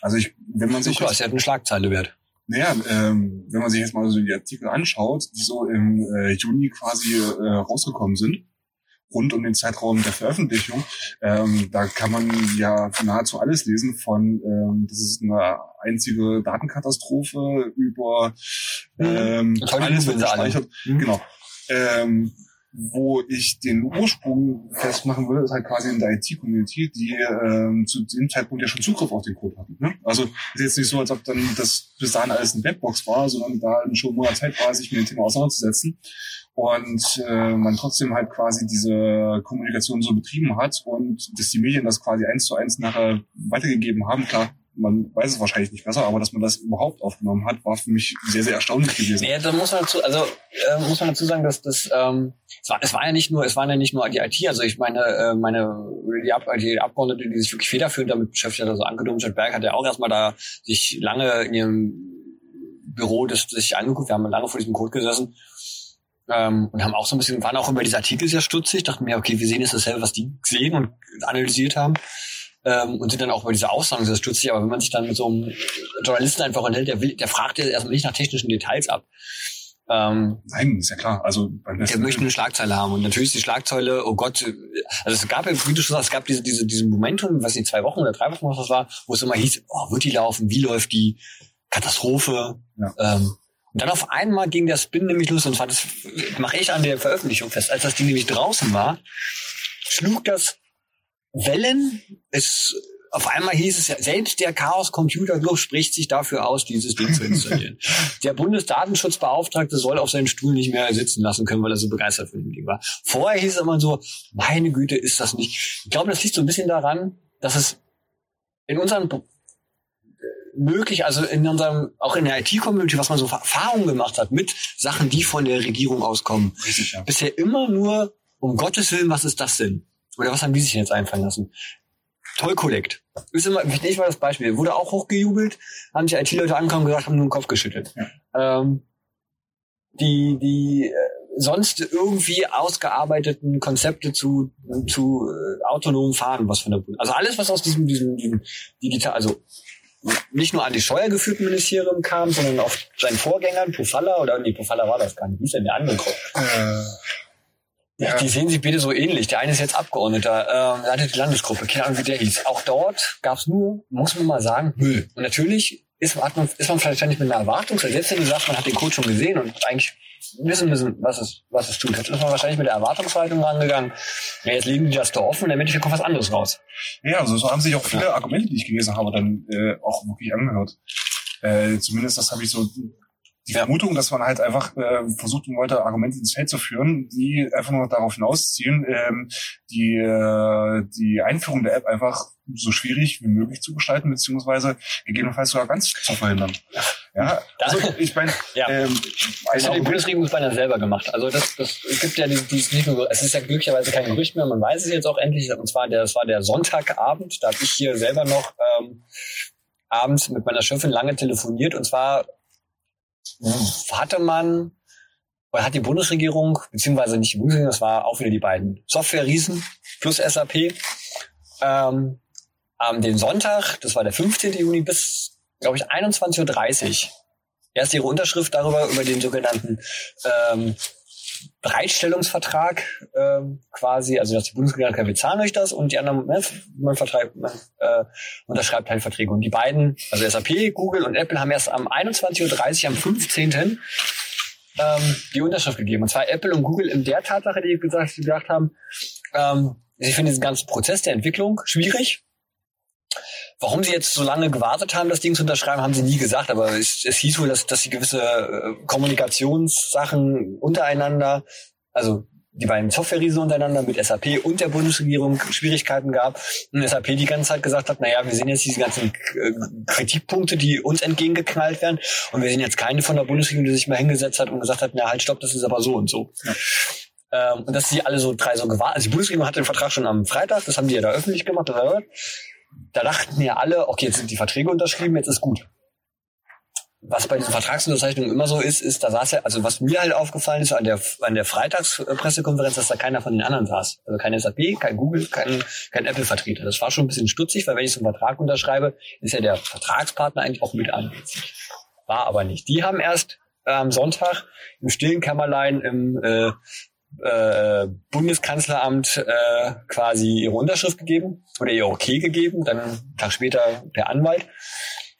[SPEAKER 2] Also ich, wenn man sich...
[SPEAKER 1] Klar, ist ja eine Schlagzeile wert.
[SPEAKER 2] Naja, ähm, wenn man sich jetzt mal so die Artikel anschaut, die so im äh, Juni quasi äh, rausgekommen sind, rund um den Zeitraum der Veröffentlichung. Ähm, da kann man ja nahezu alles lesen von, ähm, das ist eine einzige Datenkatastrophe über
[SPEAKER 1] mhm. ähm, alles wird gespeichert.
[SPEAKER 2] Mhm. Genau. Ähm, wo ich den Ursprung festmachen würde, ist halt quasi in der IT-Community, die ähm, zu dem Zeitpunkt ja schon Zugriff auf den Code hatten. Ne? Also ist jetzt nicht so, als ob dann das bis dahin alles eine Blackbox war, sondern da schon ein Monat Zeit war, sich mit dem Thema auseinanderzusetzen und äh, man trotzdem halt quasi diese Kommunikation so betrieben hat und dass die Medien das quasi eins zu eins nachher weitergegeben haben. Klar, man weiß es wahrscheinlich nicht besser, aber dass man das überhaupt aufgenommen hat, war für mich sehr, sehr erstaunlich gewesen.
[SPEAKER 1] Ja, da muss man dazu, also äh, muss man dazu sagen, dass das ähm, es war, es war ja nicht nur, es waren ja nicht nur die IT, also ich meine, äh, meine die, Ab die Abgeordnete, die sich wirklich federführend damit beschäftigt hat, also Anke Domscheit-Berg hat ja auch erstmal da sich lange in ihrem Büro das sich angeguckt, wir haben lange vor diesem Code gesessen ähm, und haben auch so ein bisschen, waren auch über diese Artikel sehr stutzig, dachten mir, okay, wir sehen jetzt dasselbe, was die sehen und analysiert haben. Ähm, und sind dann auch über diese Aussagen sehr stutzig, aber wenn man sich dann mit so einem Journalisten einfach unterhält, der will, der fragt ja erstmal nicht nach technischen Details ab.
[SPEAKER 2] Ähm, Nein, ist ja klar. Also
[SPEAKER 1] beim besten der möchte eine Schlagzeile haben und natürlich ist die Schlagzeile, oh Gott, also es gab wie du schon sagst, es gab diese, diese, diesen Momentum, was nicht zwei Wochen oder drei Wochen was das war, wo es immer hieß, oh, wird die laufen, wie läuft die, Katastrophe. Ja. Ähm, und dann auf einmal ging der Spin nämlich los und zwar das mache ich an der Veröffentlichung fest. Als das Ding nämlich draußen war, schlug das Wellen. Es auf einmal hieß es ja, selbst der Chaos Computer Club spricht sich dafür aus, dieses Ding zu installieren. [LAUGHS] der Bundesdatenschutzbeauftragte soll auf seinen Stuhl nicht mehr sitzen lassen können, weil er so begeistert von dem Ding war. Vorher hieß es immer so, meine Güte, ist das nicht. Ich glaube, das liegt so ein bisschen daran, dass es in unseren möglich, also in unserem, auch in der IT-Community, was man so Erfahrungen gemacht hat mit Sachen, die von der Regierung auskommen. Bisher immer nur, um Gottes Willen, was ist das denn? Oder was haben die sich denn jetzt einfallen lassen? Toll-Collect. Ist immer, nicht mal das Beispiel. Wurde auch hochgejubelt, haben sich IT-Leute angekommen und gesagt, haben nur den Kopf geschüttelt. Ja. Ähm, die, die äh, sonst irgendwie ausgearbeiteten Konzepte zu, zu äh, autonomem Fahren, was von der Also alles, was aus diesem, diesem, diesem digital, also nicht nur an die steuergeführten Ministerium kam, sondern auch seinen Vorgängern, Pofalla, oder nee, Pofalla war das gar nicht, wie ist denn der andere Kopf? Äh, ja. Die sehen sich beide so ähnlich. Der eine ist jetzt Abgeordneter, äh, leitet die Landesgruppe, keine Ahnung, wie der hieß. Auch dort gab es nur, muss man mal sagen, Müll. Und natürlich ist, man, ist man vielleicht nicht mit einer Erwartung, selbst wenn du sagst, man hat den Code schon gesehen und eigentlich wissen müssen, was es, was es tut. Jetzt ist man wahrscheinlich mit der Erwartungshaltung rangegangen. Ja, jetzt liegen die Just offen und im Endeffekt kommt was anderes raus.
[SPEAKER 2] Ja, also so haben sich auch viele Argumente, die ich gelesen habe, dann äh, auch wirklich angehört. Äh, zumindest das habe ich so die Vermutung, dass man halt einfach äh, versucht, Leute Argumente ins Feld zu führen, die einfach nur darauf hinausziehen, ähm, die, äh, die Einführung der App einfach so schwierig wie möglich zu gestalten, beziehungsweise gegebenenfalls sogar ganz zu verhindern. Ja,
[SPEAKER 1] also ich meine, [LAUGHS] ja. ähm, also die Bundesregierung beinahe selber gemacht. Also das, das es gibt ja die, die nicht nur, es ist ja glücklicherweise kein Gerücht mehr, man weiß es jetzt auch endlich, und zwar der, das war der Sonntagabend, da habe ich hier selber noch ähm, abends mit meiner Chefin lange telefoniert und zwar hatte man, oder hat die Bundesregierung, beziehungsweise nicht die Bundesregierung, das war auch wieder die beiden Software-Riesen plus SAP, ähm, am den Sonntag, das war der 15. Juni, bis, glaube ich, 21.30 Uhr, erst ihre Unterschrift darüber, über den sogenannten ähm, Bereitstellungsvertrag ähm, quasi, also dass die Bundesregierung sagt, wir zahlen euch das und die anderen, ne, man, vertreibt, man äh, unterschreibt halt Verträge. Und die beiden, also SAP, Google und Apple haben erst am 21.30 Uhr, am 15. Ähm, die Unterschrift gegeben. Und zwar Apple und Google in der Tatsache, die gesagt, gesagt haben, ähm, sie finden diesen ganzen Prozess der Entwicklung schwierig Warum sie jetzt so lange gewartet haben, das Ding zu unterschreiben, haben sie nie gesagt. Aber es, es hieß wohl, dass, dass sie gewisse äh, Kommunikationssachen untereinander, also die beiden Software-Riesen untereinander mit SAP und der Bundesregierung Schwierigkeiten gab. Und SAP die ganze Zeit gesagt hat, naja, wir sehen jetzt diese ganzen äh, Kritikpunkte, die uns entgegengeknallt werden. Und wir sehen jetzt keine von der Bundesregierung, die sich mal hingesetzt hat und gesagt hat, na halt, stopp, das ist aber so und so. Ja. Ähm, und dass sie alle so drei so gewartet. Also die Bundesregierung hatte den Vertrag schon am Freitag, das haben die ja da öffentlich gemacht. Da dachten ja alle, okay, jetzt sind die Verträge unterschrieben, jetzt ist gut. Was bei diesen Vertragsunterzeichnungen immer so ist, ist, da saß ja, also was mir halt aufgefallen ist an der, an der Freitagspressekonferenz, dass da keiner von den anderen saß. Also kein SAP, kein Google, kein, kein Apple-Vertreter. Das war schon ein bisschen stutzig, weil wenn ich so einen Vertrag unterschreibe, ist ja der Vertragspartner eigentlich auch mit anwesend. War aber nicht. Die haben erst am ähm, Sonntag im stillen Kämmerlein im äh, äh, Bundeskanzleramt äh, quasi ihre Unterschrift gegeben oder ihr Okay gegeben, dann einen Tag später der Anwalt.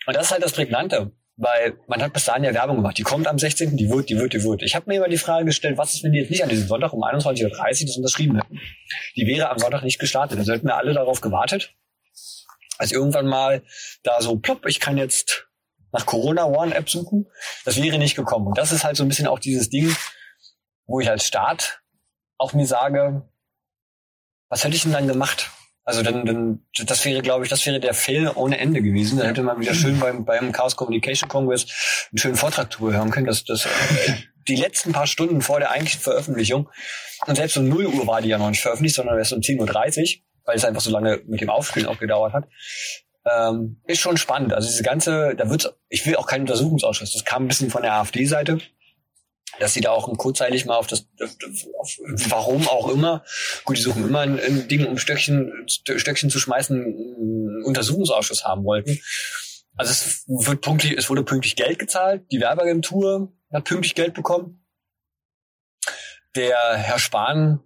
[SPEAKER 1] Und das ist halt das Prägnante, weil man hat bis dahin ja Werbung gemacht. Die kommt am 16., die wird, die wird, die wird. Ich habe mir immer die Frage gestellt, was ist, wenn die jetzt nicht an diesem Sonntag um 21.30 Uhr das unterschrieben hätten? Die wäre am Sonntag nicht gestartet. Dann hätten wir alle darauf gewartet, als irgendwann mal da so, plopp, ich kann jetzt nach Corona One App suchen. Das wäre nicht gekommen. Und das ist halt so ein bisschen auch dieses Ding, wo ich als Staat auch mir sage, was hätte ich denn dann gemacht? Also dann, dann das wäre, glaube ich, das wäre der Fail ohne Ende gewesen. Da hätte man wieder schön beim, beim Chaos Communication Congress einen schönen Vortrag drüber hören können, dass das die letzten paar Stunden vor der eigentlichen Veröffentlichung, und selbst um 0 Uhr war die ja noch nicht veröffentlicht, sondern erst um 10.30 Uhr, weil es einfach so lange mit dem Aufspielen auch gedauert hat. Ähm, ist schon spannend. Also diese ganze, da wird ich will auch keinen Untersuchungsausschuss. Das kam ein bisschen von der AfD-Seite dass sie da auch kurzzeitig mal auf das, auf, warum auch immer, gut, die suchen immer ein, ein Ding, um Stöckchen, Stöckchen zu schmeißen, einen Untersuchungsausschuss haben wollten. Also es wird pünktlich, es wurde pünktlich Geld gezahlt, die Werbeagentur hat pünktlich Geld bekommen. Der Herr Spahn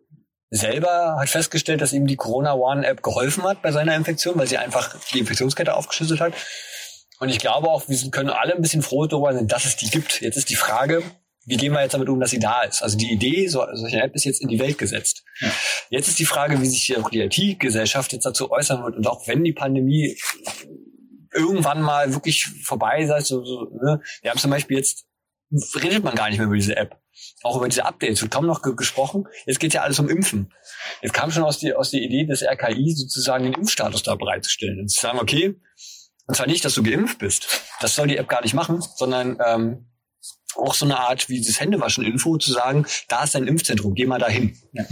[SPEAKER 1] selber hat festgestellt, dass ihm die Corona One App geholfen hat bei seiner Infektion, weil sie einfach die Infektionskette aufgeschlüsselt hat. Und ich glaube auch, wir können alle ein bisschen froh darüber sein, dass es die gibt. Jetzt ist die Frage, wie gehen wir jetzt damit um, dass sie da ist? Also die Idee so, solcher App ist jetzt in die Welt gesetzt. Ja. Jetzt ist die Frage, wie sich auch die IT-Gesellschaft jetzt dazu äußern wird und auch wenn die Pandemie irgendwann mal wirklich vorbei ist, so, so, ne? wir haben zum Beispiel jetzt, redet man gar nicht mehr über diese App. Auch über diese Updates wird kaum noch ge gesprochen. Jetzt geht ja alles um Impfen. Jetzt kam schon aus, die, aus der Idee des RKI sozusagen den Impfstatus da bereitzustellen. Und zu sagen, okay, und zwar nicht, dass du geimpft bist. Das soll die App gar nicht machen, sondern ähm, auch so eine Art wie dieses Händewaschen-Info zu sagen, da ist ein Impfzentrum, geh mal dahin. Ja.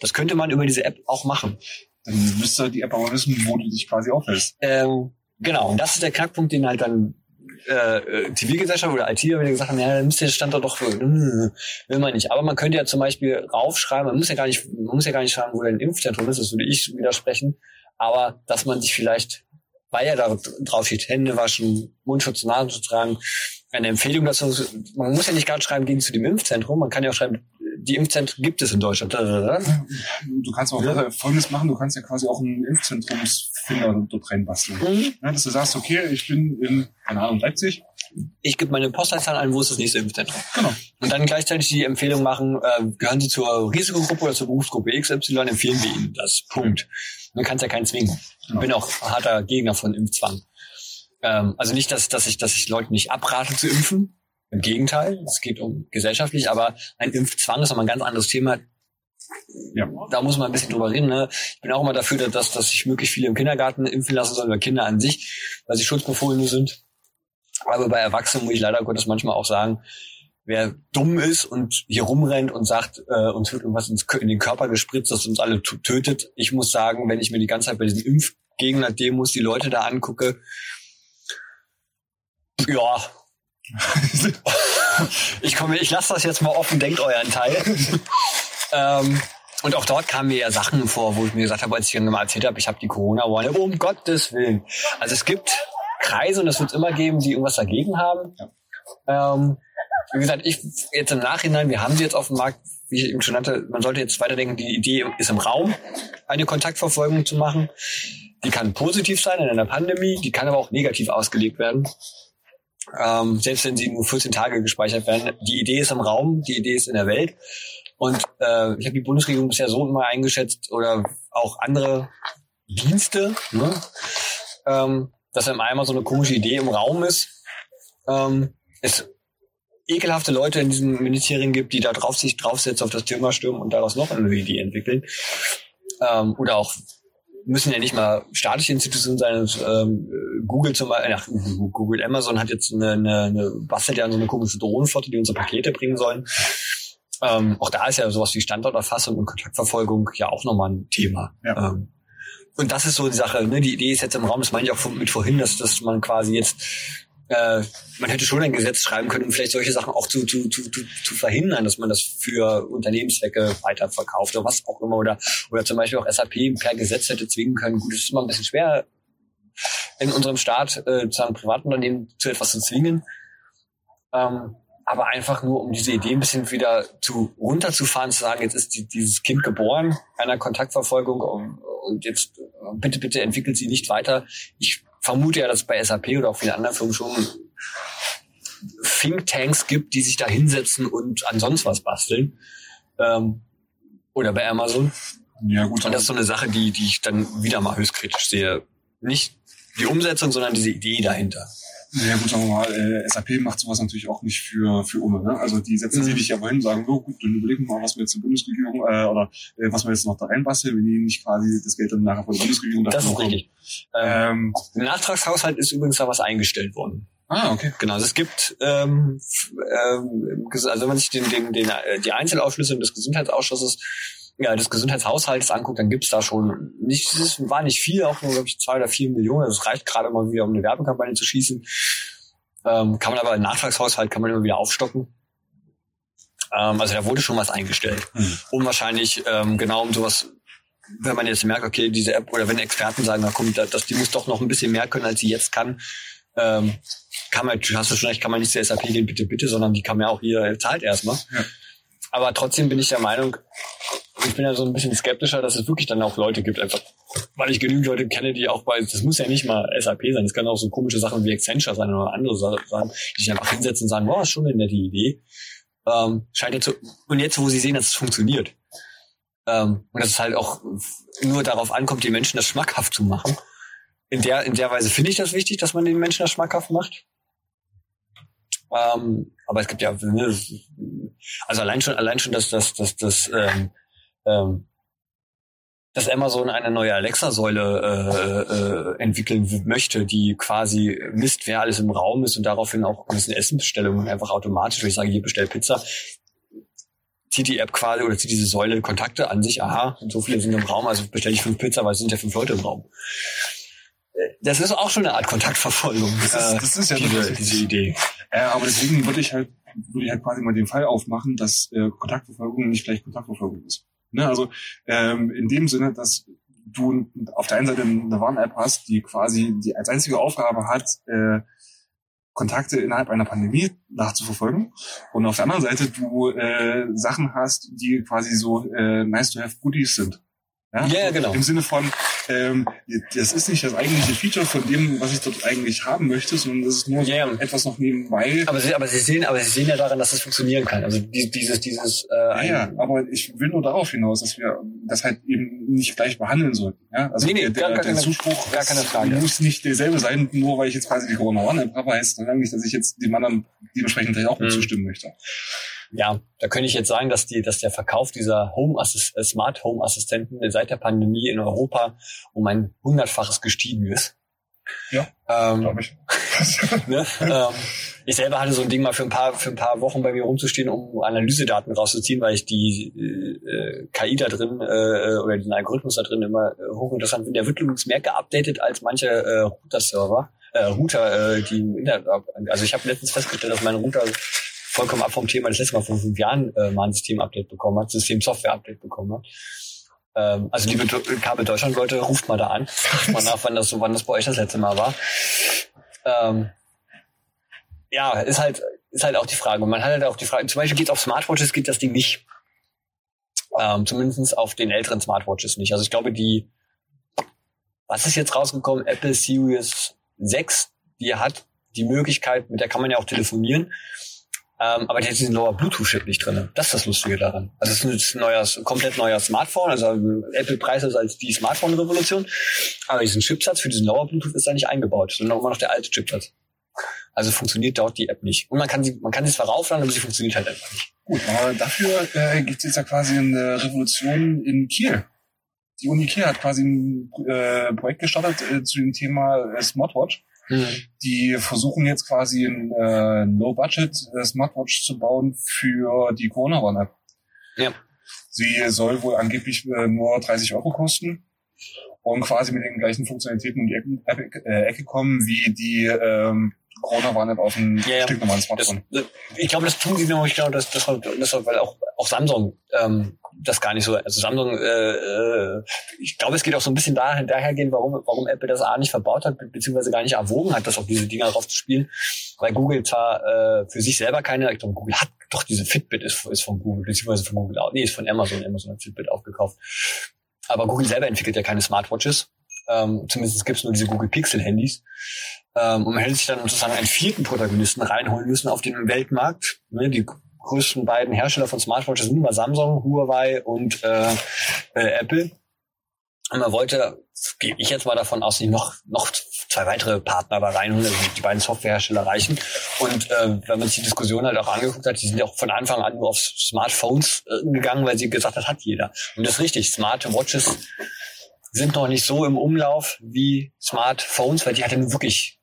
[SPEAKER 1] Das könnte man über diese App auch machen.
[SPEAKER 2] Dann müsste die App aber wissen, wo du dich quasi aufhältst.
[SPEAKER 1] Ähm, genau, und das ist der Knackpunkt, den halt dann äh, Zivilgesellschaft oder IT wieder gesagt haben, ja, dann müsste der Standort doch, äh, will man nicht. Aber man könnte ja zum Beispiel raufschreiben, man muss ja gar nicht, man muss ja gar nicht schreiben, wo dein Impfzentrum ist, das würde ich widersprechen, aber dass man sich vielleicht, weil ja da drauf steht, Hände waschen, Mundschutz, Nasenschutz tragen, eine Empfehlung dazu, man muss ja nicht gerade schreiben, gehen zu dem Impfzentrum, man kann ja auch schreiben, die Impfzentren gibt es in Deutschland.
[SPEAKER 2] Du kannst auch ja. Folgendes machen, du kannst ja quasi auch einen Impfzentrumsfinder dort reinbasteln. Mhm. Ja, dass du sagst, okay, ich bin in, keine Ahnung, Leipzig.
[SPEAKER 1] Ich gebe meine Postleitzahl ein, wo ist das nächste Impfzentrum. Genau. Und dann gleichzeitig die Empfehlung machen, äh, gehören Sie zur Risikogruppe oder zur Berufsgruppe XY, empfehlen wir Ihnen das. Punkt. Man kann es ja keinen zwingen. Genau. Ich bin auch harter Gegner von Impfzwang. Ähm, also nicht, dass, dass ich, dass ich Leuten nicht abrate zu impfen, im Gegenteil, es geht um gesellschaftlich, aber ein Impfzwang ist nochmal ein ganz anderes Thema. Ja. Da muss man ein bisschen drüber reden. Ne? Ich bin auch immer dafür, dass, dass sich möglichst viele im Kindergarten impfen lassen sollen, oder Kinder an sich, weil sie Schutzbefohlene sind. Aber bei Erwachsenen muss ich leider Gottes manchmal auch sagen, wer dumm ist und hier rumrennt und sagt, äh, uns wird irgendwas ins, in den Körper gespritzt, das uns alle tötet. Ich muss sagen, wenn ich mir die ganze Zeit bei diesen Impfgegner-Demos die Leute da angucke, ja, ich komme, ich lasse das jetzt mal offen, denkt euren Teil. ähm, und auch dort kamen mir ja Sachen vor, wo ich mir gesagt habe, als ich mal erzählt habe, ich habe die Corona-Warne, um Gottes Willen. Also es gibt Kreise und es wird immer geben, die irgendwas dagegen haben. Ja. Ähm, wie gesagt, ich jetzt im Nachhinein, wir haben sie jetzt auf dem Markt, wie ich eben schon nannte, man sollte jetzt weiterdenken, die Idee ist im Raum, eine Kontaktverfolgung zu machen. Die kann positiv sein in einer Pandemie, die kann aber auch negativ ausgelegt werden ähm, selbst wenn sie nur 14 Tage gespeichert werden. Die Idee ist im Raum, die Idee ist in der Welt. Und äh, ich habe die Bundesregierung bisher so immer eingeschätzt oder auch andere Dienste, ne? ähm, dass wenn einmal so eine komische Idee im Raum ist, ähm, es ekelhafte Leute in diesen Ministerien gibt, die da drauf sich draufsetzen auf das Thema stürmen und daraus noch eine Idee entwickeln. Ähm, oder auch müssen ja nicht mal staatliche Institutionen sein. Ähm, Google zum Beispiel, ach, Google Amazon hat jetzt eine, eine, eine bastelt ja so eine komische Drohnenflotte, die unsere Pakete bringen sollen. Ähm, auch da ist ja sowas wie Standorterfassung und Kontaktverfolgung ja auch nochmal ein Thema. Ja. Ähm, und das ist so die Sache, ne? Die Idee ist jetzt im Raum, das meine ich auch mit vorhin, dass, dass man quasi jetzt äh, man hätte schon ein Gesetz schreiben können, um vielleicht solche Sachen auch zu, zu, zu, zu verhindern, dass man das für Unternehmenszwecke weiterverkauft oder was auch immer oder, oder zum Beispiel auch SAP per Gesetz hätte zwingen können. Gut, es ist immer ein bisschen schwer in unserem Staat, äh, zu einem Privatunternehmen zu etwas zu zwingen. Ähm, aber einfach nur, um diese Idee ein bisschen wieder zu runterzufahren, zu sagen, jetzt ist die, dieses Kind geboren, einer Kontaktverfolgung und, und jetzt bitte, bitte entwickelt sie nicht weiter. Ich vermute ja, dass es bei SAP oder auch vielen anderen Firmen schon Thinktanks gibt, die sich da hinsetzen und an sonst was basteln. Ähm, oder bei Amazon. Ja, gut. Und das ist so eine Sache, die, die ich dann wieder mal höchst kritisch sehe. Nicht die Umsetzung, sondern diese Idee dahinter.
[SPEAKER 2] Ja gut, sagen wir mal, äh, SAP macht sowas natürlich auch nicht für für ohne. Ne? Also die setzen mhm. sich nicht aber hin und sagen, oh, gut, dann überlegen wir mal, was wir jetzt zur Bundesregierung äh, oder äh, was wir jetzt noch da reinbasteln, wenn die nicht quasi das Geld dann nachher von der Bundesregierung
[SPEAKER 1] Das ist richtig. Ähm, Im Nachtragshaushalt ist übrigens da was eingestellt worden.
[SPEAKER 2] Ah, okay.
[SPEAKER 1] Genau, also es gibt, ähm, ähm, also wenn man sich den, den, den, äh, die Einzelaufschlüsse des Gesundheitsausschusses ja, des Gesundheitshaushalts anguckt, dann gibt's da schon nicht, es war nicht viel, auch nur, glaube ich, zwei oder vier Millionen. Das reicht gerade mal wieder, um eine Werbekampagne zu schießen. Ähm, kann man aber im Nachtragshaushalt kann man immer wieder aufstocken. Ähm, also da wurde schon was eingestellt. Mhm. Um wahrscheinlich ähm, genau um sowas, wenn man jetzt merkt, okay, diese App oder wenn Experten sagen, na komm, das, die muss doch noch ein bisschen mehr können, als sie jetzt kann, ähm, kann man, hast du schon recht, kann man nicht zur SAP gehen, bitte, bitte, sondern die kann man ja auch hier zahlt erstmal. Ja. Aber trotzdem bin ich der Meinung, ich bin ja so ein bisschen skeptischer, dass es wirklich dann auch Leute gibt, einfach, weil ich genügend Leute kenne, die auch bei, das muss ja nicht mal SAP sein, es kann auch so komische Sachen wie Accenture sein oder andere Sachen, die sich einfach hinsetzen und sagen, wow, ist schon eine nette Idee. Ähm, scheint jetzt so, und jetzt, wo sie sehen, dass es funktioniert. Ähm, und dass es halt auch nur darauf ankommt, die Menschen das schmackhaft zu machen. In der, in der Weise finde ich das wichtig, dass man den Menschen das schmackhaft macht. Ähm, aber es gibt ja, also allein schon, allein schon, dass das, dass das, ähm, ähm, dass Amazon eine neue Alexa-Säule äh, äh, entwickeln möchte, die quasi misst, wer alles im Raum ist und daraufhin auch ein bisschen Essenbestellungen einfach automatisch, wenn ich sage, hier bestell Pizza, zieht die App quasi oder zieht diese Säule Kontakte an sich, aha, so viele sind im Raum, also bestelle ich fünf Pizza, weil es sind ja fünf Leute im Raum. Äh, das ist auch schon eine Art Kontaktverfolgung. Das ist, das ist ja diese, diese Idee.
[SPEAKER 2] Ja, aber deswegen würde ich halt, würde ich halt quasi mal den Fall aufmachen, dass äh, Kontaktverfolgung nicht gleich Kontaktverfolgung ist. Ne? Also ähm, in dem Sinne, dass du auf der einen Seite eine Warn-App hast, die quasi die als einzige Aufgabe hat, äh, Kontakte innerhalb einer Pandemie nachzuverfolgen. Und auf der anderen Seite du äh, Sachen hast, die quasi so äh, nice to have goodies sind.
[SPEAKER 1] Ja, ja genau.
[SPEAKER 2] Im Sinne von, ähm, das ist nicht das eigentliche Feature von dem, was ich dort eigentlich haben möchte, sondern das ist nur yeah. so etwas noch nebenbei.
[SPEAKER 1] Aber sie, aber sie sehen, aber sie sehen ja daran, dass es funktionieren kann. Also dieses, dieses.
[SPEAKER 2] Äh, ja, ja, aber ich will nur darauf hinaus, dass wir das halt eben nicht gleich behandeln sollten. Ja, also nee, nee, der, gar, der, der Zuspruch gar keine Frage. muss nicht derselbe sein, nur weil ich jetzt quasi die Corona One App habe, heißt dann nicht, dass ich jetzt dem anderen dementsprechend auch mhm. zustimmen möchte
[SPEAKER 1] ja, da könnte ich jetzt sagen, dass die, dass der Verkauf dieser Home Assist, äh, Smart Home Assistenten seit der Pandemie in Europa um ein hundertfaches gestiegen ist.
[SPEAKER 2] Ja, ähm, glaube ich. [LAUGHS]
[SPEAKER 1] ne, ähm, ich selber hatte so ein Ding mal für ein paar für ein paar Wochen bei mir rumzustehen, um Analysedaten rauszuziehen, weil ich die äh, KI da drin äh, oder den Algorithmus da drin immer äh, hochinteressant finde. Der wird übrigens mehr geupdatet als manche äh, Router-Server, äh, Router, äh, die im Internet. Also ich habe letztens festgestellt, dass mein Router vollkommen ab vom Thema, das letzte Mal vor fünf Jahren äh, mal ein System-Update bekommen hat, System-Software-Update bekommen hat. Ähm, also liebe Kabel Deutschland Leute, ruft mal da an, fragt mal nach, wann das so, wann das bei euch das letzte Mal war. Ähm, ja, ist halt, ist halt auch die Frage. Und man hat halt auch die Frage, zum Beispiel geht auf Smartwatches geht das Ding nicht. Ähm, zumindest auf den älteren Smartwatches nicht. Also ich glaube, die, was ist jetzt rausgekommen? Apple Series 6, die hat die Möglichkeit, mit der kann man ja auch telefonieren. Ähm, aber der hat diesen Lower Bluetooth-Chip nicht drin. Das ist das Lustige daran. Also es ist ein neues, komplett neuer Smartphone. Also Apple preist es als die Smartphone-Revolution. Aber diesen Chipsatz für diesen Lower Bluetooth ist da nicht eingebaut, sondern immer noch der alte Chipsatz. Also funktioniert dort die App nicht. Und man kann sie, man kann sie zwar raufladen, aber sie funktioniert halt einfach nicht.
[SPEAKER 2] Gut, aber dafür äh, gibt es jetzt ja quasi eine Revolution in Kiel. Die Uni Kiel hat quasi ein äh, Projekt gestartet äh, zu dem Thema äh, Smartwatch. Mhm. Die versuchen jetzt quasi ein äh, Low-Budget äh, Smartwatch zu bauen für die Corona-Warn-App.
[SPEAKER 1] Ja.
[SPEAKER 2] Sie soll wohl angeblich äh, nur 30 Euro kosten und quasi mit den gleichen Funktionalitäten um die Ecke, äh, Ecke kommen wie die ähm, Corona-Warn-App auf dem ja, ja. stinknormalen Smartphone.
[SPEAKER 1] Das, ich glaube, das tun sie noch. Ich glaube, das, das, das, weil auch, auch Samsung ähm, das gar nicht so. Also Samsung, äh, äh, ich glaube, es geht auch so ein bisschen daher, daher gehen, warum, warum Apple das A nicht verbaut hat, beziehungsweise gar nicht erwogen hat, das auf diese Dinger raufzuspielen. Weil Google zwar äh, für sich selber keine, ich glaube, Google hat doch diese Fitbit ist, ist von Google, beziehungsweise von Google, nee, ist von Amazon, Amazon hat Fitbit aufgekauft. Aber Google selber entwickelt ja keine Smartwatches. Ähm, zumindest gibt es nur diese Google Pixel-Handys. Ähm, und man hätte sich dann sozusagen einen vierten Protagonisten reinholen müssen auf den Weltmarkt. Ne, die größten beiden Hersteller von Smartwatches sind immer Samsung, Huawei und äh, äh, Apple. Und man wollte, gehe ich jetzt mal davon aus, nicht noch, noch zwei weitere Partner da reinholen, also die beiden Softwarehersteller reichen. Und äh, wenn man sich die Diskussion halt auch angeguckt hat, die sind ja auch von Anfang an nur auf Smartphones äh, gegangen, weil sie gesagt hat, hat jeder. Und das ist richtig, Smartwatches sind noch nicht so im Umlauf wie Smartphones, weil die hat ja nun wirklich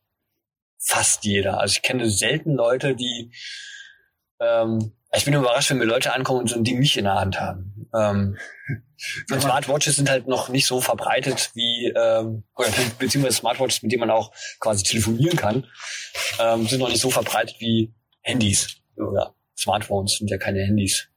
[SPEAKER 1] fast jeder. Also ich kenne selten Leute, die ähm, ich bin überrascht, wenn mir Leute ankommen und so ein Ding nicht in der Hand haben. Ähm, [LAUGHS] Smartwatches sind halt noch nicht so verbreitet wie, ähm, oder beziehungsweise Smartwatches, mit denen man auch quasi telefonieren kann, ähm, sind noch nicht so verbreitet wie Handys. Oder Smartphones sind ja keine Handys.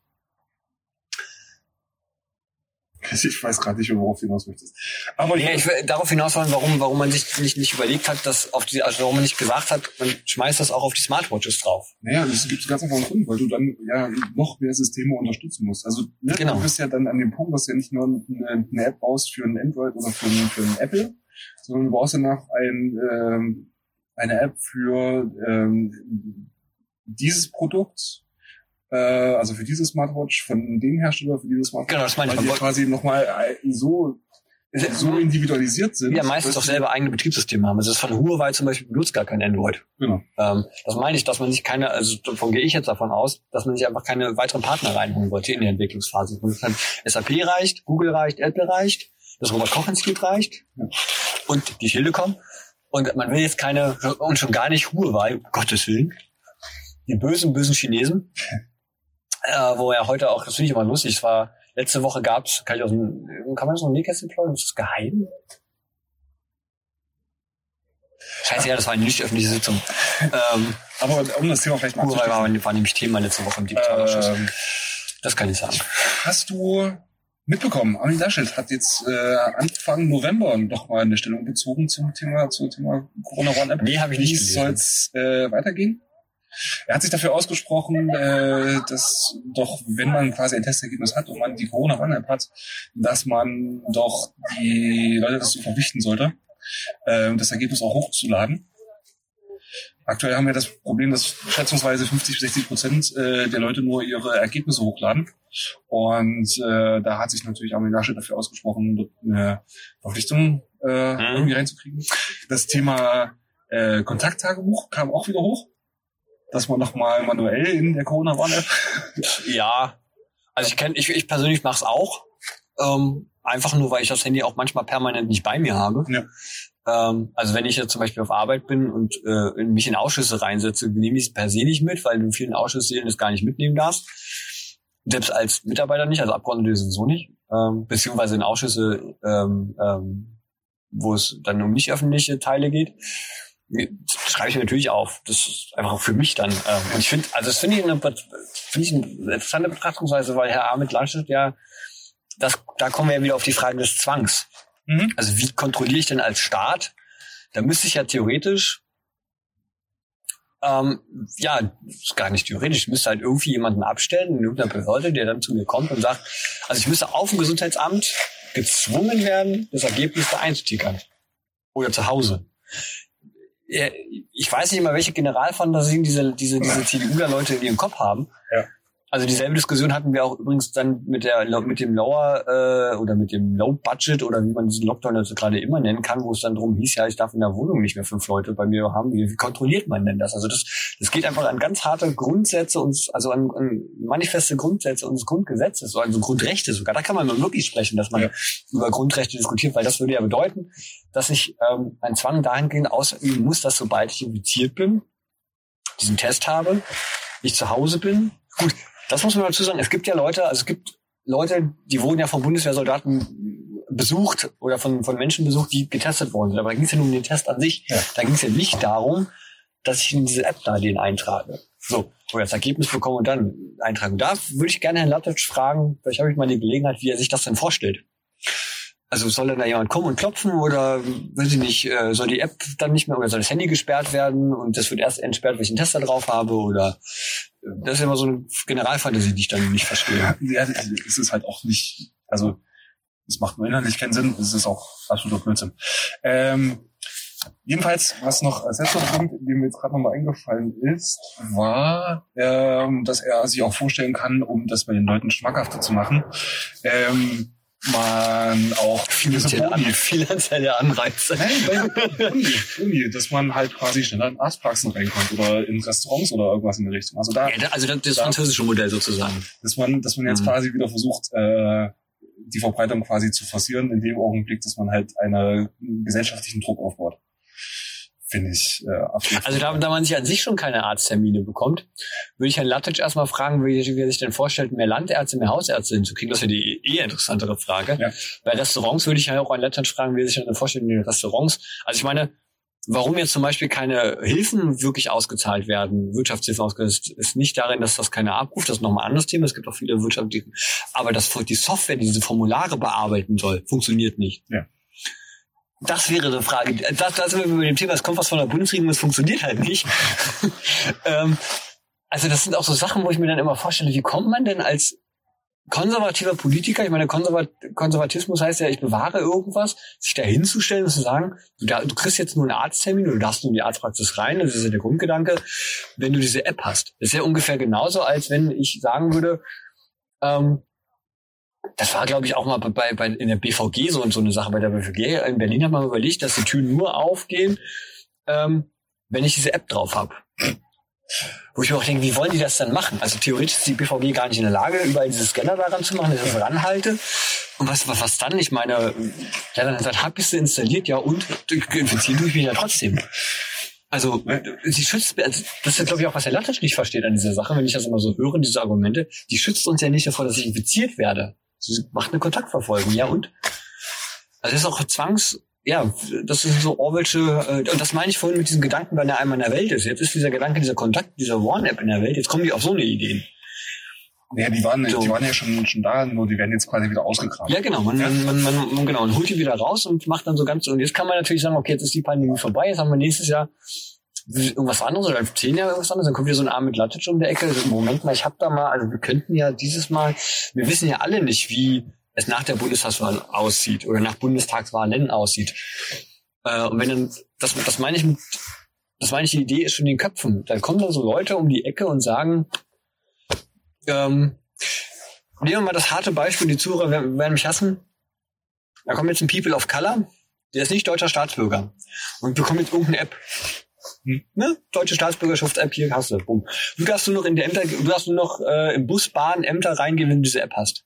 [SPEAKER 1] [LAUGHS]
[SPEAKER 2] Ich weiß gerade nicht, worauf du hinaus möchtest.
[SPEAKER 1] Aber ja, ich will darauf hinaus wollen, warum, warum man sich nicht, nicht überlegt hat, dass auf die, also warum man nicht gesagt hat, man schmeißt das auch auf die Smartwatches drauf.
[SPEAKER 2] Naja, das gibt ganz einfach einen Grund, weil du dann ja noch mehr Systeme unterstützen musst. Also ne, genau. du bist ja dann an dem Punkt, dass du ja nicht nur eine, eine App brauchst für ein Android oder für ein, für ein Apple, sondern du brauchst danach ein, ähm, eine App für ähm, dieses Produkt äh, also für diese Smartwatch von dem Hersteller, für dieses Smartwatch,
[SPEAKER 1] genau, das meine
[SPEAKER 2] ich, weil die quasi nochmal so so individualisiert sind.
[SPEAKER 1] Ja, meistens auch selber eigene Betriebssysteme haben. Also das von Huawei zum Beispiel benutzt gar kein Android.
[SPEAKER 2] Genau.
[SPEAKER 1] Ähm, das meine ich, dass man sich keine, also davon gehe ich jetzt davon aus, dass man sich einfach keine weiteren Partner reinholen wollte in der Entwicklungsphase. Und dann SAP reicht, Google reicht, Apple reicht, das Robert Koch Institut reicht ja. und die Telekom. Und man will jetzt keine, und schon gar nicht Huawei, um Gottes Willen. Die bösen, bösen Chinesen [LAUGHS] äh, wo er heute auch, das finde ich immer lustig, es war, letzte Woche gab's, kann ich aus dem, kann man das noch Nähkästchen plaudern? Ist das geheim? Scheiße, ja, das war eine nicht öffentliche Sitzung.
[SPEAKER 2] Ähm, aber um das Thema vielleicht mal
[SPEAKER 1] Huawei war, war nämlich Thema letzte Woche im Digitalausschuss. Ähm, das kann ich sagen.
[SPEAKER 2] Hast du mitbekommen, Armin Laschet hat jetzt äh, Anfang November noch mal eine Stellung bezogen zum Thema, zum Thema Corona One App.
[SPEAKER 1] Nee, habe ich nicht
[SPEAKER 2] Wie soll es äh, weitergehen? Er hat sich dafür ausgesprochen, äh, dass doch, wenn man quasi ein Testergebnis hat und man die Corona One App hat, dass man doch die Leute dazu verpflichten sollte, äh, das Ergebnis auch hochzuladen. Aktuell haben wir das Problem, dass schätzungsweise 50 bis 60 Prozent äh, der Leute nur ihre Ergebnisse hochladen. Und äh, da hat sich natürlich Armin Laschet dafür ausgesprochen, eine Verpflichtung äh, mhm. irgendwie reinzukriegen. Das Thema äh, Kontakttagebuch kam auch wieder hoch, dass man nochmal manuell in der Corona-Warn-App.
[SPEAKER 1] Ja, also ich kenne, ich, ich persönlich mache es auch. Ähm, einfach nur, weil ich das Handy auch manchmal permanent nicht bei mir habe. Ja. Ähm, also wenn ich jetzt zum Beispiel auf Arbeit bin und äh, mich in Ausschüsse reinsetze, nehme ich es per se nicht mit, weil du in vielen Ausschüssen das gar nicht mitnehmen darfst. Selbst als Mitarbeiter nicht, also Abgeordnete sowieso nicht. Ähm, beziehungsweise in Ausschüsse, ähm, ähm, wo es dann um nicht öffentliche Teile geht schreibe ich mir natürlich auf. Das ist einfach für mich dann. Ähm, und ich finde, also das finde ich, eine, finde ich eine interessante Betrachtungsweise, weil Herr Ahmed Laschet ja, das, da kommen wir ja wieder auf die Frage des Zwangs. Mhm. Also wie kontrolliere ich denn als Staat? Da müsste ich ja theoretisch, ähm, ja, ist gar nicht theoretisch, ich müsste halt irgendwie jemanden abstellen in irgendeiner Behörde, der dann zu mir kommt und sagt, also ich müsste auf dem Gesundheitsamt gezwungen werden, das Ergebnis da einzutickern. Oder zu Hause. Ich weiß nicht mal, welche Generalfantasien diese, diese, diese CDU-Leute in ihrem Kopf haben. Ja. Also dieselbe Diskussion hatten wir auch übrigens dann mit der mit dem Lower äh, oder mit dem Low Budget oder wie man diesen Lockdown jetzt gerade immer nennen kann, wo es dann darum hieß, ja, ich darf in der Wohnung nicht mehr fünf Leute bei mir haben. Wie, wie kontrolliert man denn das? Also das, das geht einfach an ganz harte Grundsätze und also an, an manifeste Grundsätze unseres Grundgesetzes, also Grundrechte sogar. Da kann man wirklich sprechen, dass man ja. über Grundrechte diskutiert, weil das würde ja bedeuten, dass ich ähm, einen Zwang dahingehend ausüben muss, dass sobald ich infiziert bin, diesen Test habe, ich zu Hause bin. Gut, das muss man dazu sagen. Es gibt ja Leute, also es gibt Leute, die wurden ja von Bundeswehrsoldaten besucht oder von, von Menschen besucht, die getestet worden sind. Aber da ging es ja nur um den Test an sich. Ja. Da ging es ja nicht darum, dass ich in diese App da den eintrage. So, wo ich das Ergebnis bekomme und dann eintragen. Da würde ich gerne Herrn Lattetsch fragen, vielleicht habe ich mal die Gelegenheit, wie er sich das denn vorstellt. Also soll dann da jemand kommen und klopfen oder weiß ich nicht, äh, soll die App dann nicht mehr oder soll das Handy gesperrt werden und das wird erst entsperrt, wenn ich einen Tester drauf habe oder äh, das ist immer so eine Generalfantasie, die ich dann nicht verstehe.
[SPEAKER 2] Ja, es ist halt auch nicht, also es macht nur inhaltlich keinen Sinn, es ist auch absoluter Blödsinn. Ähm, jedenfalls, was noch als letzter Punkt, dem mir jetzt gerade nochmal eingefallen ist, war, ähm, dass er sich auch vorstellen kann, um das bei den Leuten schmackhafter zu machen, ähm, man auch
[SPEAKER 1] finanzielle, An finanzielle Anreize.
[SPEAKER 2] Nein, Uni, Uni, dass man halt quasi schneller in Arztpraxen reinkommt oder in Restaurants oder irgendwas in der Richtung.
[SPEAKER 1] Also da, ja, also das, das da, französische Modell sozusagen.
[SPEAKER 2] Dass man, dass man jetzt mhm. quasi wieder versucht, äh, die Verbreitung quasi zu forcieren, in dem Augenblick, dass man halt einen gesellschaftlichen Druck aufbaut finde ich äh, absolut.
[SPEAKER 1] Also da, da man sich an sich schon keine Arzttermine bekommt, würde ich Herrn Lattic erstmal fragen, wie, wie er sich denn vorstellt, mehr Landärzte, mehr Hausärzte hinzukriegen. Das wäre die eher interessantere Frage. Ja. Bei Restaurants würde ich ja auch an Lattic fragen, wie er sich denn vorstellt in den Restaurants. Also ich meine, warum jetzt zum Beispiel keine Hilfen wirklich ausgezahlt werden, Wirtschaftshilfen ausgezahlt, ist nicht darin, dass das keiner abruft. Das ist nochmal ein anderes Thema. Es gibt auch viele Wirtschaftliche. Aber das, die Software, die diese Formulare bearbeiten soll, funktioniert nicht. Ja. Das wäre eine Frage. Das, das sind wir mit dem Thema, es kommt was von der Bundesregierung, es funktioniert halt nicht. [LAUGHS] ähm, also das sind auch so Sachen, wo ich mir dann immer vorstelle, wie kommt man denn als konservativer Politiker, ich meine, Konservat Konservatismus heißt ja, ich bewahre irgendwas, sich da hinzustellen und zu sagen, du, da, du kriegst jetzt nur einen Arzttermin oder du darfst nur in die Arztpraxis rein, das ist ja der Grundgedanke, wenn du diese App hast. Das ist ja ungefähr genauso, als wenn ich sagen würde, ähm, das war, glaube ich, auch mal bei, bei in der BVG so und so eine Sache. Bei der BVG in Berlin hat man überlegt, dass die Türen nur aufgehen, ähm, wenn ich diese App drauf habe. Wo ich mir auch denke, wie wollen die das dann machen? Also theoretisch ist die BVG gar nicht in der Lage, überall diese Scanner daran zu machen, dass ich das ranhalte. Und was, was, was dann? Ich meine, ja, dann sagt, hab ich sie installiert, ja und infizieren tue ich mich ja trotzdem. Also, sie schützt, also das ist, glaube ich, auch, was Herr Lattisch nicht versteht an dieser Sache, wenn ich das immer so höre, diese Argumente. Die schützt uns ja nicht davor, dass ich infiziert werde. Sie macht eine Kontaktverfolgung, ja und? Also, das ist auch Zwangs, ja, das ist so Orwellsche, äh, und das meine ich vorhin mit diesem Gedanken, wenn er einmal in der Welt ist. Jetzt ist dieser Gedanke, dieser Kontakt, dieser One-App in der Welt, jetzt kommen die auf so eine Idee.
[SPEAKER 2] Ja, die waren, so. die waren ja schon, schon da, nur die werden jetzt quasi wieder ausgegraben.
[SPEAKER 1] Ja, genau. Man, ja. Man, man, man, genau, man holt die wieder raus und macht dann so ganz, und jetzt kann man natürlich sagen, okay, jetzt ist die Pandemie vorbei, jetzt haben wir nächstes Jahr irgendwas anderes oder zehn Jahre irgendwas anderes, dann kommt wieder so ein Arm mit Latic um der Ecke. Also, Moment mal, ich hab da mal, also wir könnten ja dieses Mal, wir wissen ja alle nicht, wie es nach der Bundestagswahl aussieht oder nach Bundestagswahlen aussieht. Äh, und wenn dann, das, das meine ich mit, das meine ich, die Idee ist schon in den Köpfen. Dann kommen da so Leute um die Ecke und sagen, ähm, nehmen wir mal das harte Beispiel, die Zuhörer werden, werden mich hassen. Da kommt jetzt ein People of Color, der ist nicht deutscher Staatsbürger und bekommt jetzt irgendeine App. Ne? Deutsche Staatsbürgerschaft-App hier hast du. Bumm. Du darfst nur noch in der Ämter, du darfst nur noch äh, im Bus, Bahn, Ämter reingehen, wenn du diese App hast.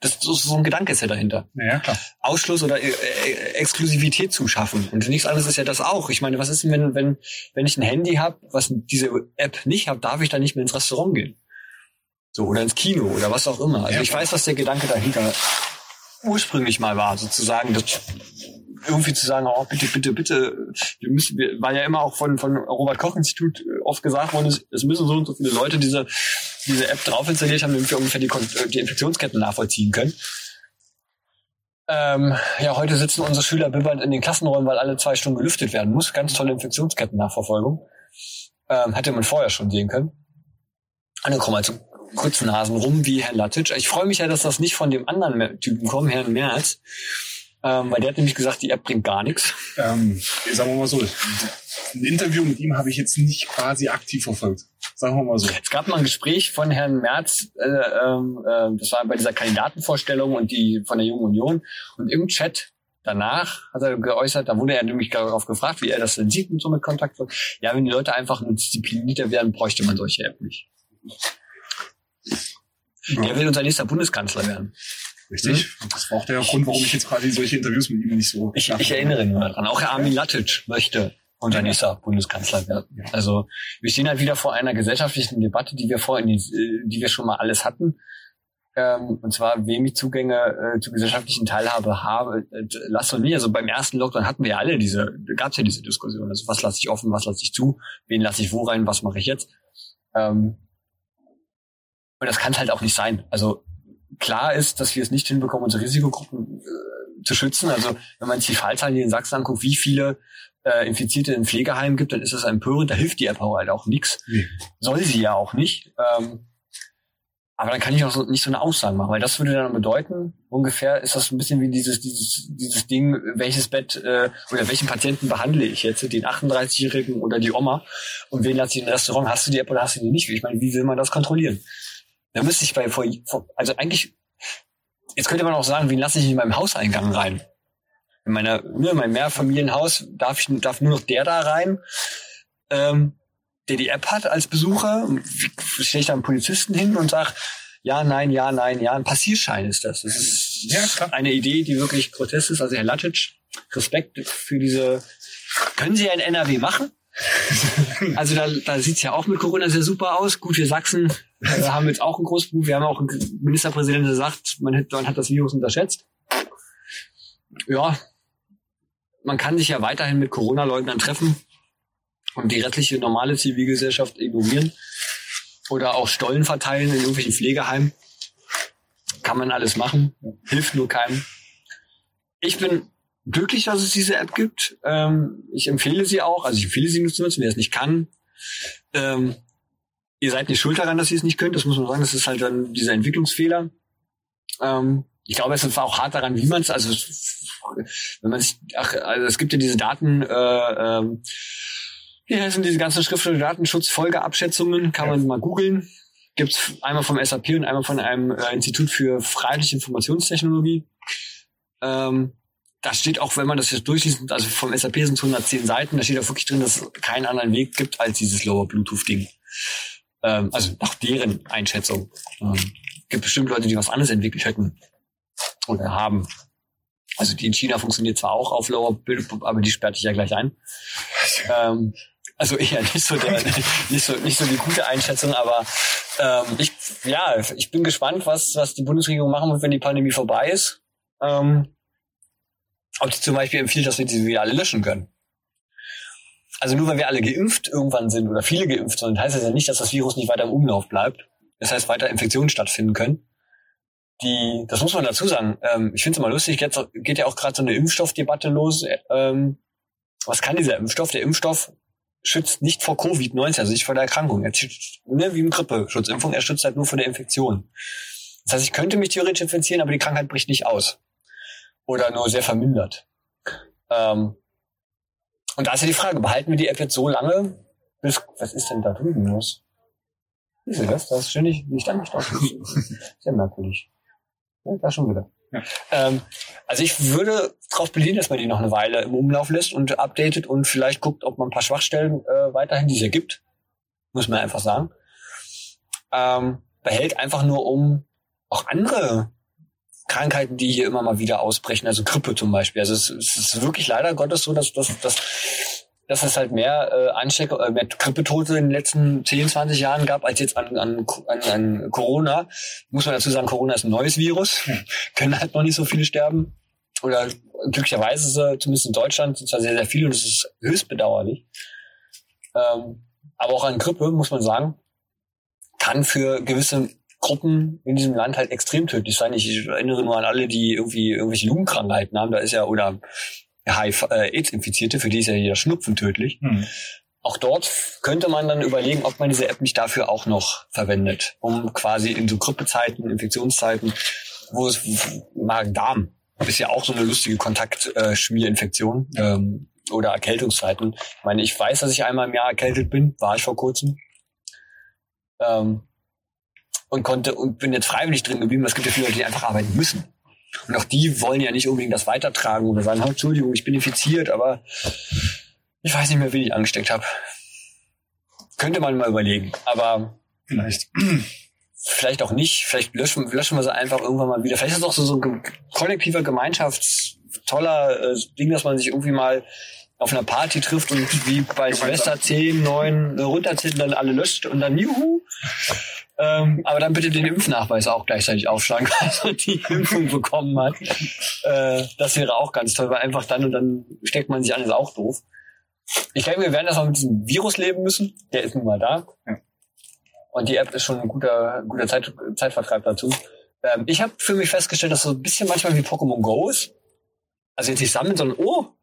[SPEAKER 1] Das, so, so ein Gedanke ist ja dahinter.
[SPEAKER 2] Ja, klar.
[SPEAKER 1] Ausschluss oder äh, äh, Exklusivität zu schaffen. Und nichts anderes ist ja das auch. Ich meine, was ist denn, wenn, wenn, wenn ich ein Handy habe, was diese App nicht hat, darf ich da nicht mehr ins Restaurant gehen? So, oder ins Kino oder was auch immer. Also ja, ich weiß, was der Gedanke dahinter ursprünglich mal war, sozusagen, das irgendwie zu sagen, oh, bitte, bitte, bitte, wir müssen, wir, weil ja immer auch von, von Robert Koch Institut oft gesagt worden ist, es müssen so und so viele Leute diese, diese App drauf installiert haben, damit wir ungefähr die, die Infektionsketten nachvollziehen können. Ähm, ja, heute sitzen unsere Schüler bibbernd in den Klassenräumen, weil alle zwei Stunden gelüftet werden muss. Ganz tolle Infektionsketten-Nachverfolgung. Ähm, hätte man vorher schon sehen können. Und dann kommen zum kurzen Nasen rum wie Herr Latic. Ich freue mich ja, dass das nicht von dem anderen Typen kommt, Herrn Merz. Ähm, weil der hat nämlich gesagt, die App bringt gar nichts.
[SPEAKER 2] Ähm, sagen wir mal so, ein Interview mit ihm habe ich jetzt nicht quasi aktiv verfolgt. Sagen wir mal so.
[SPEAKER 1] Es gab mal ein Gespräch von Herrn Merz, äh, äh, das war bei dieser Kandidatenvorstellung und die von der Jungen Union. Und im Chat danach hat er geäußert, da wurde er nämlich darauf gefragt, wie er das denn sieht mit so mit Kontakt. Ja, wenn die Leute einfach disziplinierter werden, bräuchte man solche App nicht. Der will unser nächster Bundeskanzler werden.
[SPEAKER 2] Richtig. Hm? Das war auch der Grund, warum ich jetzt quasi solche Interviews mit ihm nicht so.
[SPEAKER 1] Ich, ich erinnere mich mal dran. Auch Herr Armin Latic möchte unser nächster Bundeskanzler werden. Also wir stehen halt wieder vor einer gesellschaftlichen Debatte, die wir vorhin, die, wir schon mal alles hatten. Ähm, und zwar, wem ich Zugänge äh, zur gesellschaftlichen Teilhabe habe, äh, lass und nicht. Also beim ersten Lockdown hatten wir ja alle diese, gab es ja diese Diskussion. Also was lasse ich offen, was lasse ich zu, wen lasse ich wo rein, was mache ich jetzt? Ähm, und das kann es halt auch nicht sein. Also klar ist, dass wir es nicht hinbekommen, unsere Risikogruppen äh, zu schützen. Also wenn man sich die Fallzahlen hier in Sachsen anguckt, wie viele äh, Infizierte in Pflegeheimen gibt, dann ist das empörend. Da hilft die App halt auch nichts. Soll sie ja auch nicht. Ähm, aber dann kann ich auch so, nicht so eine Aussage machen, weil das würde dann bedeuten, ungefähr ist das ein bisschen wie dieses, dieses, dieses Ding, welches Bett äh, oder welchen Patienten behandle ich jetzt, den 38-Jährigen oder die Oma und wen lasse ich im Restaurant, hast du die App oder hast du die nicht? Ich meine, wie will man das kontrollieren? Da müsste ich bei, vor, also eigentlich, jetzt könnte man auch sagen, wen lasse ich in meinem Hauseingang rein? In meiner, ne, in meinem Mehrfamilienhaus darf ich, darf nur noch der da rein, ähm, der die App hat als Besucher. Stelle ich da einen Polizisten hin und sage, ja, nein, ja, nein, ja, ein Passierschein ist das. Das ist ja, eine Idee, die wirklich grotesk ist. Also Herr Latic, Respekt für diese, können Sie ein NRW machen? [LAUGHS] also da, da sieht's ja auch mit Corona sehr super aus. Gut, wir Sachsen äh, haben jetzt auch ein großes Beruf. Wir haben auch einen Ministerpräsidenten, der sagt, man hat, man hat das Virus unterschätzt. Ja, man kann sich ja weiterhin mit Corona-Leugnern treffen und die restliche normale Zivilgesellschaft ignorieren oder auch Stollen verteilen in irgendwelchen Pflegeheimen. Kann man alles machen, hilft nur keinem. Ich bin glücklich, dass es diese App gibt. Ähm, ich empfehle sie auch, also ich empfehle sie nur zu nutzen, wer es nicht kann. Ähm, ihr seid nicht schuld daran, dass ihr es nicht könnt, das muss man sagen, das ist halt dann dieser Entwicklungsfehler. Ähm, ich glaube, es war auch hart daran, wie man es, also wenn man sich, ach, also es gibt ja diese Daten, äh, ähm, hier sind diese ganzen schriftlichen Datenschutzfolgeabschätzungen, kann man mal googeln. Gibt's einmal vom SAP und einmal von einem äh, Institut für Freiheitliche Informationstechnologie. Ähm, da steht auch, wenn man das jetzt durchliest, also vom SAP sind es 110 Seiten, da steht auch wirklich drin, dass es keinen anderen Weg gibt als dieses Lower Bluetooth-Ding. Ähm, also nach deren Einschätzung. Ähm, gibt bestimmt Leute, die was anderes entwickelt hätten oder haben. Also die in China funktioniert zwar auch auf Lower Bildung, aber die sperrt dich ja gleich ein. Ähm, also eher nicht so der, [LAUGHS] nicht so nicht so die gute Einschätzung, aber ähm, ich ja ich bin gespannt, was was die Bundesregierung machen wird, wenn die Pandemie vorbei ist. Ähm, ob sie zum Beispiel empfiehlt, dass wir diese wieder alle löschen können. Also nur weil wir alle geimpft irgendwann sind oder viele geimpft sind, heißt das ja nicht, dass das Virus nicht weiter im Umlauf bleibt. Das heißt, weiter Infektionen stattfinden können. Die, das muss man dazu sagen. Ähm, ich finde es immer lustig, jetzt geht ja auch gerade so eine Impfstoffdebatte los. Ähm, was kann dieser Impfstoff? Der Impfstoff schützt nicht vor Covid-19, also nicht vor der Erkrankung. Er schützt, ne, wie im Grippeschutzimpfung, er schützt halt nur vor der Infektion. Das heißt, ich könnte mich theoretisch infizieren, aber die Krankheit bricht nicht aus. Oder nur sehr vermindert. Ähm, und da ist ja die Frage, behalten wir die App jetzt so lange, bis, was ist denn da drüben los? Siehst du das? Das ist ständig nicht angestoßen. [LAUGHS] Sehr merkwürdig. Ja, da schon wieder. Ja. Ähm, also ich würde darauf bedienen, dass man die noch eine Weile im Umlauf lässt und updatet und vielleicht guckt, ob man ein paar Schwachstellen äh, weiterhin diese gibt. Muss man einfach sagen. Ähm, behält einfach nur um auch andere Krankheiten, die hier immer mal wieder ausbrechen, also Grippe zum Beispiel. Also es, es ist wirklich leider Gottes so, dass, dass, dass, dass es halt mehr äh, Ansteck äh, mehr Grippetote in den letzten 10, 20 Jahren gab, als jetzt an, an, an, an Corona. Muss man dazu sagen, Corona ist ein neues Virus. [LAUGHS] Können halt noch nicht so viele sterben. Oder glücklicherweise ist er, zumindest in Deutschland, sind zwar sehr, sehr viele und das ist höchst bedauerlich. Ähm, aber auch an Grippe, muss man sagen, kann für gewisse Gruppen in diesem Land halt extrem tödlich sein. Ich erinnere nur an alle, die irgendwie irgendwelche Lungenkrankheiten haben. Da ist ja, oder HIV-AIDS-Infizierte, äh, für die ist ja jeder Schnupfen tödlich. Hm. Auch dort könnte man dann überlegen, ob man diese App nicht dafür auch noch verwendet, um quasi in so Grippezeiten, Infektionszeiten, wo es Magen-Darm ist ja auch so eine lustige Kontaktschmierinfektion äh, ähm, oder Erkältungszeiten. Ich meine, ich weiß, dass ich einmal im Jahr erkältet bin, war ich vor kurzem. Ähm, und konnte und bin jetzt freiwillig drin geblieben. Es gibt ja viele Leute, die einfach arbeiten müssen. Und auch die wollen ja nicht unbedingt das weitertragen oder sagen, Entschuldigung, ich bin infiziert, aber ich weiß nicht mehr, wie ich angesteckt habe. Könnte man mal überlegen, aber
[SPEAKER 2] vielleicht.
[SPEAKER 1] Vielleicht auch nicht. Vielleicht löschen, löschen wir sie einfach irgendwann mal wieder. Vielleicht ist es auch so, so ein kollektiver Gemeinschafts toller äh, Ding, dass man sich irgendwie mal auf einer Party trifft und wie bei Silvester 10, 9 runterzählt und dann alle löscht und dann juhu. Ähm, aber dann bitte den Impfnachweis auch gleichzeitig aufschlagen, [LAUGHS] also die Impfung bekommen hat. Äh, das wäre auch ganz toll, weil einfach dann und dann steckt man sich an, ist auch doof. Ich denke, wir werden das auch mit diesem Virus leben müssen. Der ist nun mal da. Ja. Und die App ist schon ein guter, guter Zeit, Zeitvertreib dazu. Ähm, ich habe für mich festgestellt, dass so ein bisschen manchmal wie Pokémon Go ist. Also jetzt nicht sammeln, sondern oh,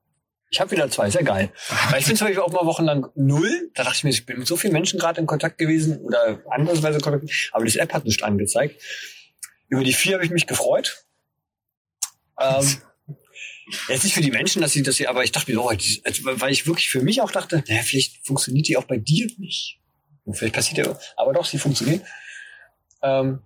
[SPEAKER 1] ich habe wieder zwei, sehr geil. Weil ich bin zum Beispiel auch mal wochenlang null. Da dachte ich mir, ich bin mit so vielen Menschen gerade in Kontakt gewesen oder andersweise in Kontakt, aber das App hat nicht angezeigt. Über die vier habe ich mich gefreut. Ähm, jetzt nicht für die Menschen, dass sie das hier, aber ich dachte mir, oh, weil ich wirklich für mich auch dachte, naja, vielleicht funktioniert die auch bei dir nicht. Und vielleicht passiert ja, aber doch, sie funktioniert. Ähm,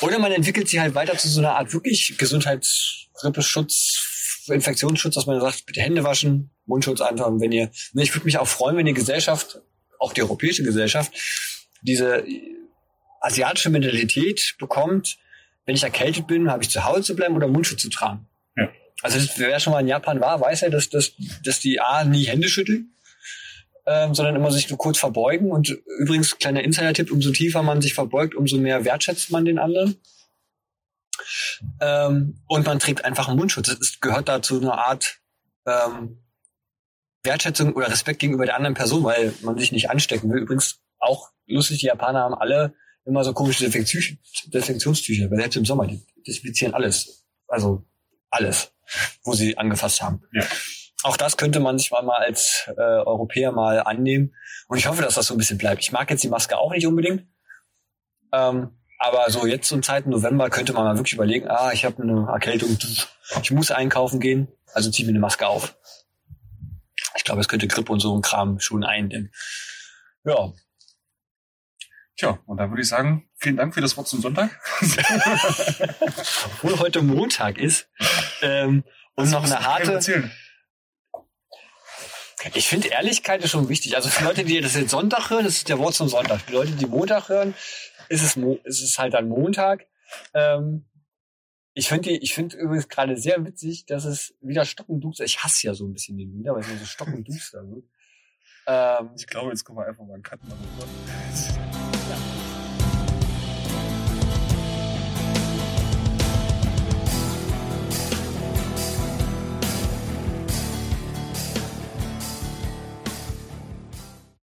[SPEAKER 1] oder man entwickelt sie halt weiter zu so einer Art wirklich Gesundheitsgrippeschutz, Infektionsschutz, dass man sagt, bitte Hände waschen, Mundschutz anfangen, wenn ihr, ich würde mich auch freuen, wenn die Gesellschaft, auch die europäische Gesellschaft, diese asiatische Mentalität bekommt, wenn ich erkältet bin, habe ich zu Hause zu bleiben oder Mundschutz zu tragen. Ja. Also das, wer schon mal in Japan war, weiß ja, dass, dass, dass die A nie Hände schütteln, ähm, sondern immer sich nur kurz verbeugen. Und übrigens, kleiner Insider-Tipp, umso tiefer man sich verbeugt, umso mehr wertschätzt man den anderen. Ähm, und man trägt einfach einen Mundschutz. Das gehört dazu eine Art ähm, Wertschätzung oder Respekt gegenüber der anderen Person, weil man sich nicht anstecken will. Übrigens auch lustig, die Japaner haben alle immer so komische Desinfektionstücher, weil selbst im Sommer, die desinfizieren alles. Also alles, wo sie angefasst haben. Ja. Auch das könnte man sich mal als äh, Europäer mal annehmen. Und ich hoffe, dass das so ein bisschen bleibt. Ich mag jetzt die Maske auch nicht unbedingt. Ähm, aber so jetzt zum Zeiten November könnte man mal wirklich überlegen, ah, ich habe eine Erkältung, ich muss einkaufen gehen, also zieh mir eine Maske auf. Ich glaube, es könnte Grippe und so ein Kram schon eindämmen. Ja.
[SPEAKER 2] Tja, und da würde ich sagen, vielen Dank für das Wort zum Sonntag. [LAUGHS]
[SPEAKER 1] Obwohl heute Montag ist. Ähm, und noch eine harte. Ich finde Ehrlichkeit ist schon wichtig. Also für Leute, die das jetzt Sonntag hören, das ist der Wort zum Sonntag. Für Leute, die Montag hören, ist es, ist es halt dann Montag. Ähm, Ich finde ich finde übrigens gerade sehr witzig, dass es wieder stockenduster, ich hasse ja so ein bisschen den Winter, weil es immer so stockenduster wird. [LAUGHS]
[SPEAKER 2] Ähm, ich glaube, jetzt können wir einfach mal einen Cut machen.